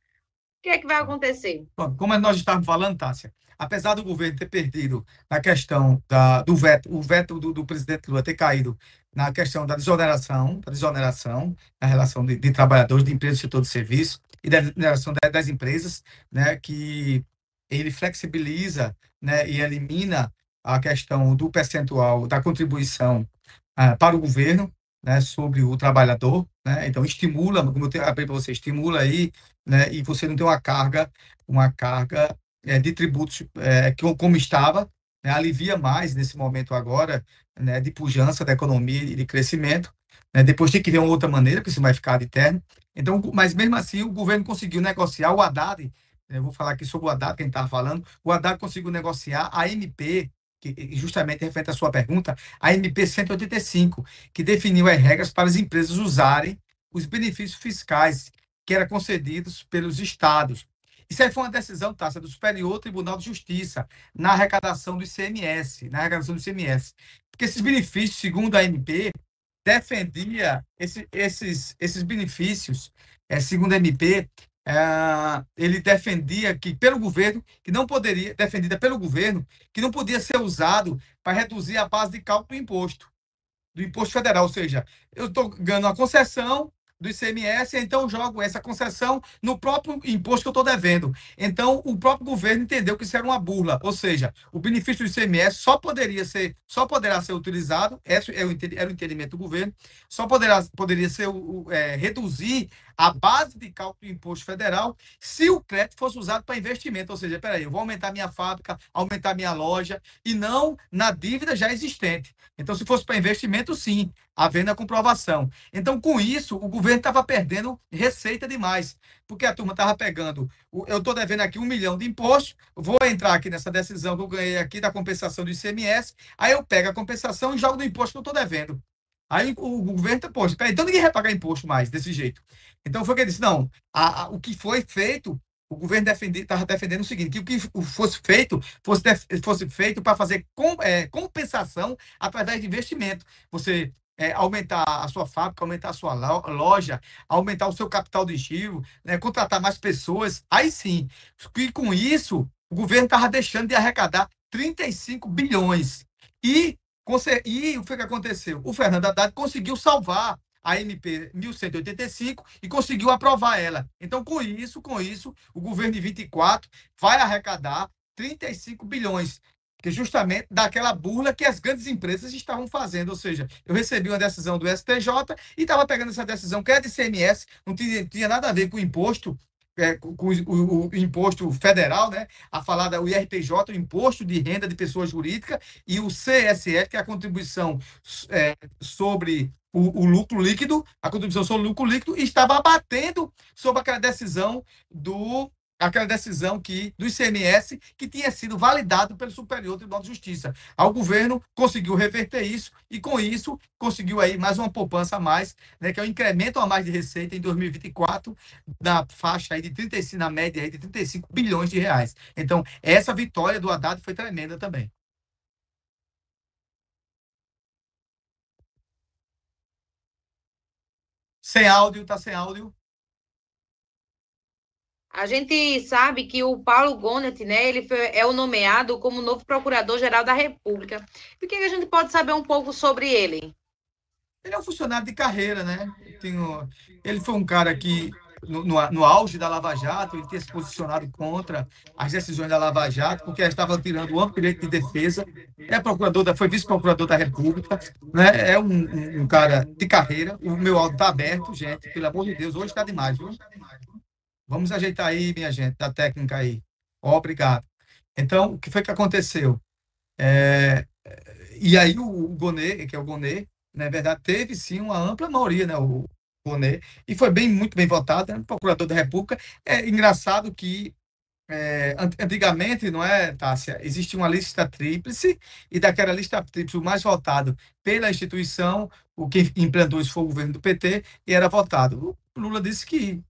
Que é que vai acontecer? Bom, Como nós estávamos falando, Tássia, apesar do governo ter perdido na questão da, do veto, o veto do, do presidente Lula ter caído na questão da desoneração, da desoneração na relação de, de trabalhadores de empresas do setor de serviço e da desoneração da- das empresas, né, que ele flexibiliza, né, e elimina a questão do percentual da contribuição ah, para o governo, né, sobre o trabalhador, né, então estimula, como eu abri para você, estimula aí, né, e você não tem uma carga, uma carga eh, de tributos eh, que, como estava, né, alivia mais nesse momento agora, né, de pujança da economia e de crescimento, né, depois tem que ver uma outra maneira, porque isso vai ficar de terno. Então, mas mesmo assim, o governo conseguiu negociar o Haddad, eu vou falar aqui sobre o Haddad, quem estava falando, o Haddad conseguiu negociar a MP, que justamente referente à sua pergunta, a MP 185, que definiu as regras para as empresas usarem os benefícios fiscais que eram concedidos pelos estados. Isso aí foi uma decisão, Tássia, do Superior Tribunal de Justiça, na arrecadação do ICMS, na arrecadação do ICMS. Porque esses benefícios, segundo a MP, defendia esse- esses, esses benefícios, eh, segundo a MP, eh, ele defendia que pelo governo, que não poderia, defendida pelo governo, que não podia ser usado para reduzir a base de cálculo do imposto, do imposto federal, ou seja, eu estou ganhando uma concessão do ICMS, então jogo essa concessão no próprio imposto que eu estou devendo. Então, o próprio governo entendeu que isso era uma burla, ou seja, o benefício do ICMS só poderia ser, só poderá ser utilizado, esse é era o entendimento do governo, só poderá, poderia ser é, reduzir a base de cálculo do imposto federal se o crédito fosse usado para investimento, ou seja, peraí, eu vou aumentar minha fábrica, aumentar minha loja, e não na dívida já existente. Então, se fosse para investimento, sim, havendo a comprovação. Então, com isso, o governo estava perdendo receita demais, porque a turma estava pegando. Eu estou devendo aqui um milhão de impostos, vou entrar aqui nessa decisão que eu ganhei aqui da compensação do ICMS, aí eu pego a compensação e jogo no imposto que eu estou devendo. Aí o, o governo, poxa, peraí, então ninguém vai pagar imposto mais desse jeito. Então foi que ele disse: não, a- a- o que foi feito, o governo estava defendendo o seguinte: que o que fosse feito fosse, def- fosse feito para fazer com- é, compensação através de investimento. Você é, aumentar a sua fábrica, aumentar a sua lo- loja, aumentar o seu capital de giro, né, contratar mais pessoas, aí sim. E com isso, o governo estava deixando de arrecadar 35 bilhões. E, e o que foi que aconteceu? O Fernando Haddad conseguiu salvar a MP 1185 e conseguiu aprovar ela. Então, com isso, com isso, o governo de 24 vai arrecadar 35 bilhões que justamente daquela burla que as grandes empresas estavam fazendo. Ou seja, eu recebi uma decisão do STJ e estava pegando essa decisão que é de CMS, não tinha, tinha nada a ver com o imposto, é, com, o, o- imposto federal, né? A falar da o IRPJ, o imposto de renda de pessoa jurídica, e o CSL, que é a contribuição é, sobre o, o lucro líquido, a contribuição sobre o lucro líquido, estava abatendo sobre aquela decisão do aquela decisão que do ICMS que tinha sido validado pelo Superior Tribunal de Justiça. O governo conseguiu reverter isso e com isso conseguiu aí mais uma poupança a mais, né, que é um incremento a mais de receita em 2024 da faixa aí de 35 na média aí de 35 bilhões de reais. Então, essa vitória do Haddad foi tremenda também. Sem áudio, tá sem áudio. A gente sabe que o Paulo Gonet, né, ele foi, é o nomeado como novo procurador-geral da República. O que a gente pode saber um pouco sobre ele? Ele é um funcionário de carreira, né? Ele foi um cara que, no, no, no auge da Lava Jato, ele tinha se posicionado contra as decisões da Lava Jato, porque estava tirando o amplo direito de defesa. É procurador, da, foi vice-procurador da República, né? É um, um- um cara de carreira. O meu áudio está aberto, gente, pelo amor de Deus, hoje está demais, viu? Vamos ajeitar aí, minha gente, da técnica aí. Obrigado. Então, o que foi que aconteceu? É, e aí o, o Gonê, que é o Gonê, na verdade, teve sim uma ampla maioria, né? O Gonê, e foi bem, muito bem votado, né? Procurador da República. É engraçado que é, an- antigamente, não é, Tássia? Existia uma lista tríplice, e daquela lista tríplice, o mais votado pela instituição, o que implantou isso foi o governo do PT, e era votado. O Lula disse que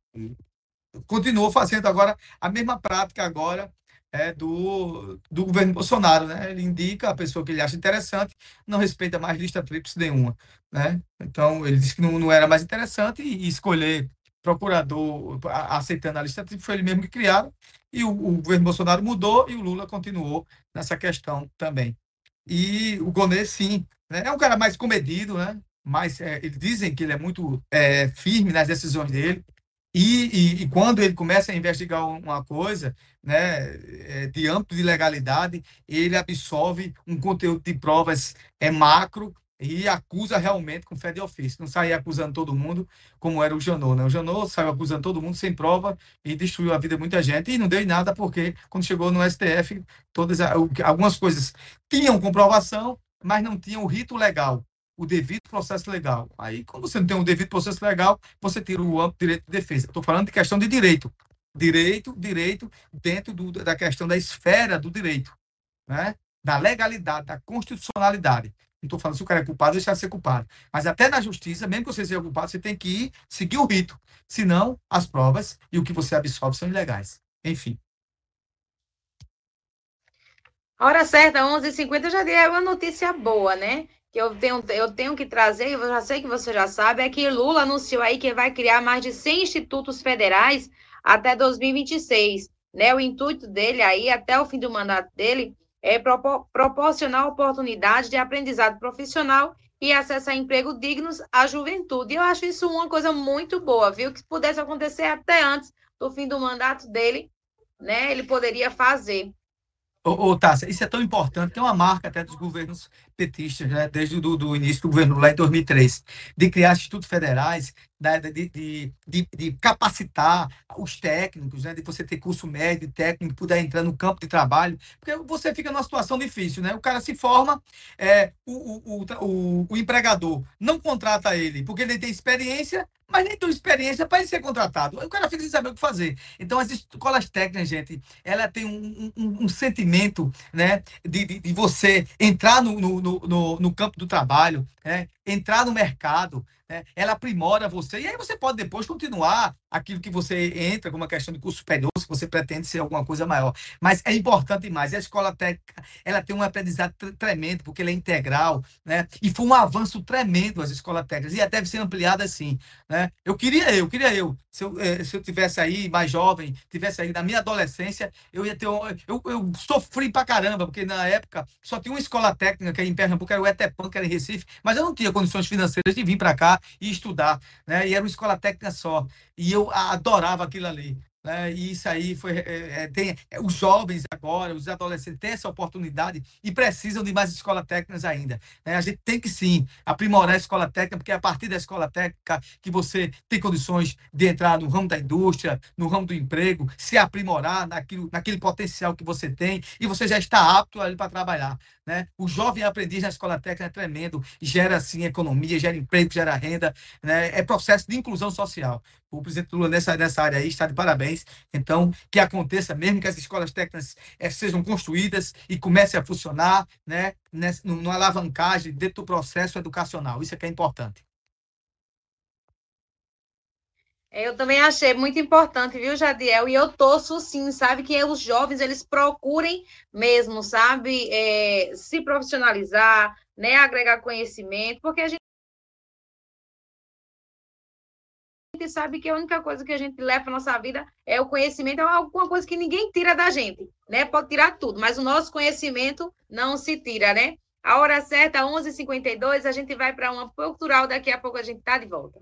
continuou fazendo agora a mesma prática agora é, do, do governo Bolsonaro, né? Ele indica a pessoa que ele acha interessante, não respeita mais lista tríplice nenhuma, né? Então, ele disse que não, não era mais interessante e, escolher procurador aceitando a lista tríplice foi ele mesmo que criaram e o, o governo Bolsonaro mudou e o Lula continuou nessa questão também. E o Gonê, sim, né? é um cara mais comedido, né? Mas é, eles dizem que ele é muito é, firme nas decisões dele. E, e, e quando ele começa a investigar uma coisa, né, é, de âmbito de legalidade, ele absorve um conteúdo de provas é macro e acusa realmente com fé de ofício. Não sai acusando todo mundo, como era o Janot. Né? O Janot saiu acusando todo mundo sem prova e destruiu a vida de muita gente e não deu em nada porque quando chegou no STF, todas algumas coisas tinham comprovação, mas não tinham o rito legal, o devido processo legal. Aí, como você não tem o devido processo legal, você tira o amplo direito de defesa. Estou falando de questão de direito. Direito, direito dentro do- da questão da esfera do direito, né? da legalidade, da constitucionalidade. Não estou falando se o cara é culpado, deixar de ser culpado. Mas até na justiça, mesmo que você seja culpado, você tem que ir seguir o rito. Senão, as provas e o que você absolve são ilegais. Enfim. Hora certa, 11h50, eu já dei uma notícia boa, né? Que eu tenho, eu tenho que trazer, eu já sei que você já sabe, é que Lula anunciou aí que vai criar mais de 100 institutos federais até 2026, né? O intuito dele aí, até o fim do mandato dele, é propor- proporcionar oportunidade de aprendizado profissional e acesso a emprego dignos à juventude. E eu acho isso uma coisa muito boa, viu? Que pudesse acontecer até antes do fim do mandato dele, né? Ele poderia fazer. Ô, ô Tássia, isso é tão importante, tem uma marca até dos governos petistas, né, desde o do, do início do governo lá em 2003, de criar institutos federais, né, de, de, de, de capacitar os técnicos, né, de você ter curso médio, técnico, poder entrar no campo de trabalho, porque você fica numa situação difícil, né? O cara se forma, é, o, o, o, o, empregador não contrata ele porque ele tem experiência, mas nem tem experiência para ele ser contratado. O cara fica sem saber o que fazer. Então, as escolas técnicas, gente, ela tem um, um, um sentimento né, de, de, de você entrar no, no, no- no campo do trabalho, né, entrar no mercado, né, ela aprimora você, e aí você pode depois continuar aquilo que você entra como uma questão de curso superior, se você pretende ser alguma coisa maior. Mas é importante demais. E a escola técnica, ela tem um aprendizado tre- tremendo, porque ela é integral, né? E foi um avanço tremendo as escolas técnicas, e até deve ser ampliada assim, né? Eu queria eu, queria eu, se eu, eh, se eu tivesse aí mais jovem, tivesse aí na minha adolescência, eu ia ter um, eu, eu sofri pra caramba, porque na época só tinha uma escola técnica que era em Pernambuco, era o ETEPAN, que era em Recife, mas eu não tinha condições financeiras de vir para cá e estudar, né? E era uma escola técnica só. E eu adorava aquilo ali. Né? E isso aí foi. é, é, tem, é, os jovens agora, os adolescentes têm essa oportunidade e precisam de mais escolas técnicas ainda. né? A gente tem que sim aprimorar a escola técnica, porque é a partir da escola técnica que você tem condições de entrar no ramo da indústria, no ramo do emprego, se aprimorar naquilo, naquele potencial que você tem e você já está apto ali para trabalhar. Né? O jovem aprendiz na escola técnica é tremendo, gera assim economia, gera emprego, gera renda, né? é processo de inclusão social. O presidente Lula nessa, nessa área aí está de parabéns. Então, que aconteça mesmo que as escolas técnicas eh, sejam construídas e comecem a funcionar, né? Nessa, numa alavancagem dentro do processo educacional. Isso é que é importante. Eu também achei muito importante, viu, Jadiel? E eu torço sim, sabe, que os jovens eles procurem mesmo, sabe, é, se profissionalizar, né, agregar conhecimento, porque a gente gente sabe que a única coisa que a gente leva para nossa vida é o conhecimento, é alguma coisa que ninguém tira da gente, né? Pode tirar tudo, mas o nosso conhecimento não se tira, né? A hora certa, 11h52, a gente vai para uma cultural, daqui a pouco a gente está de volta.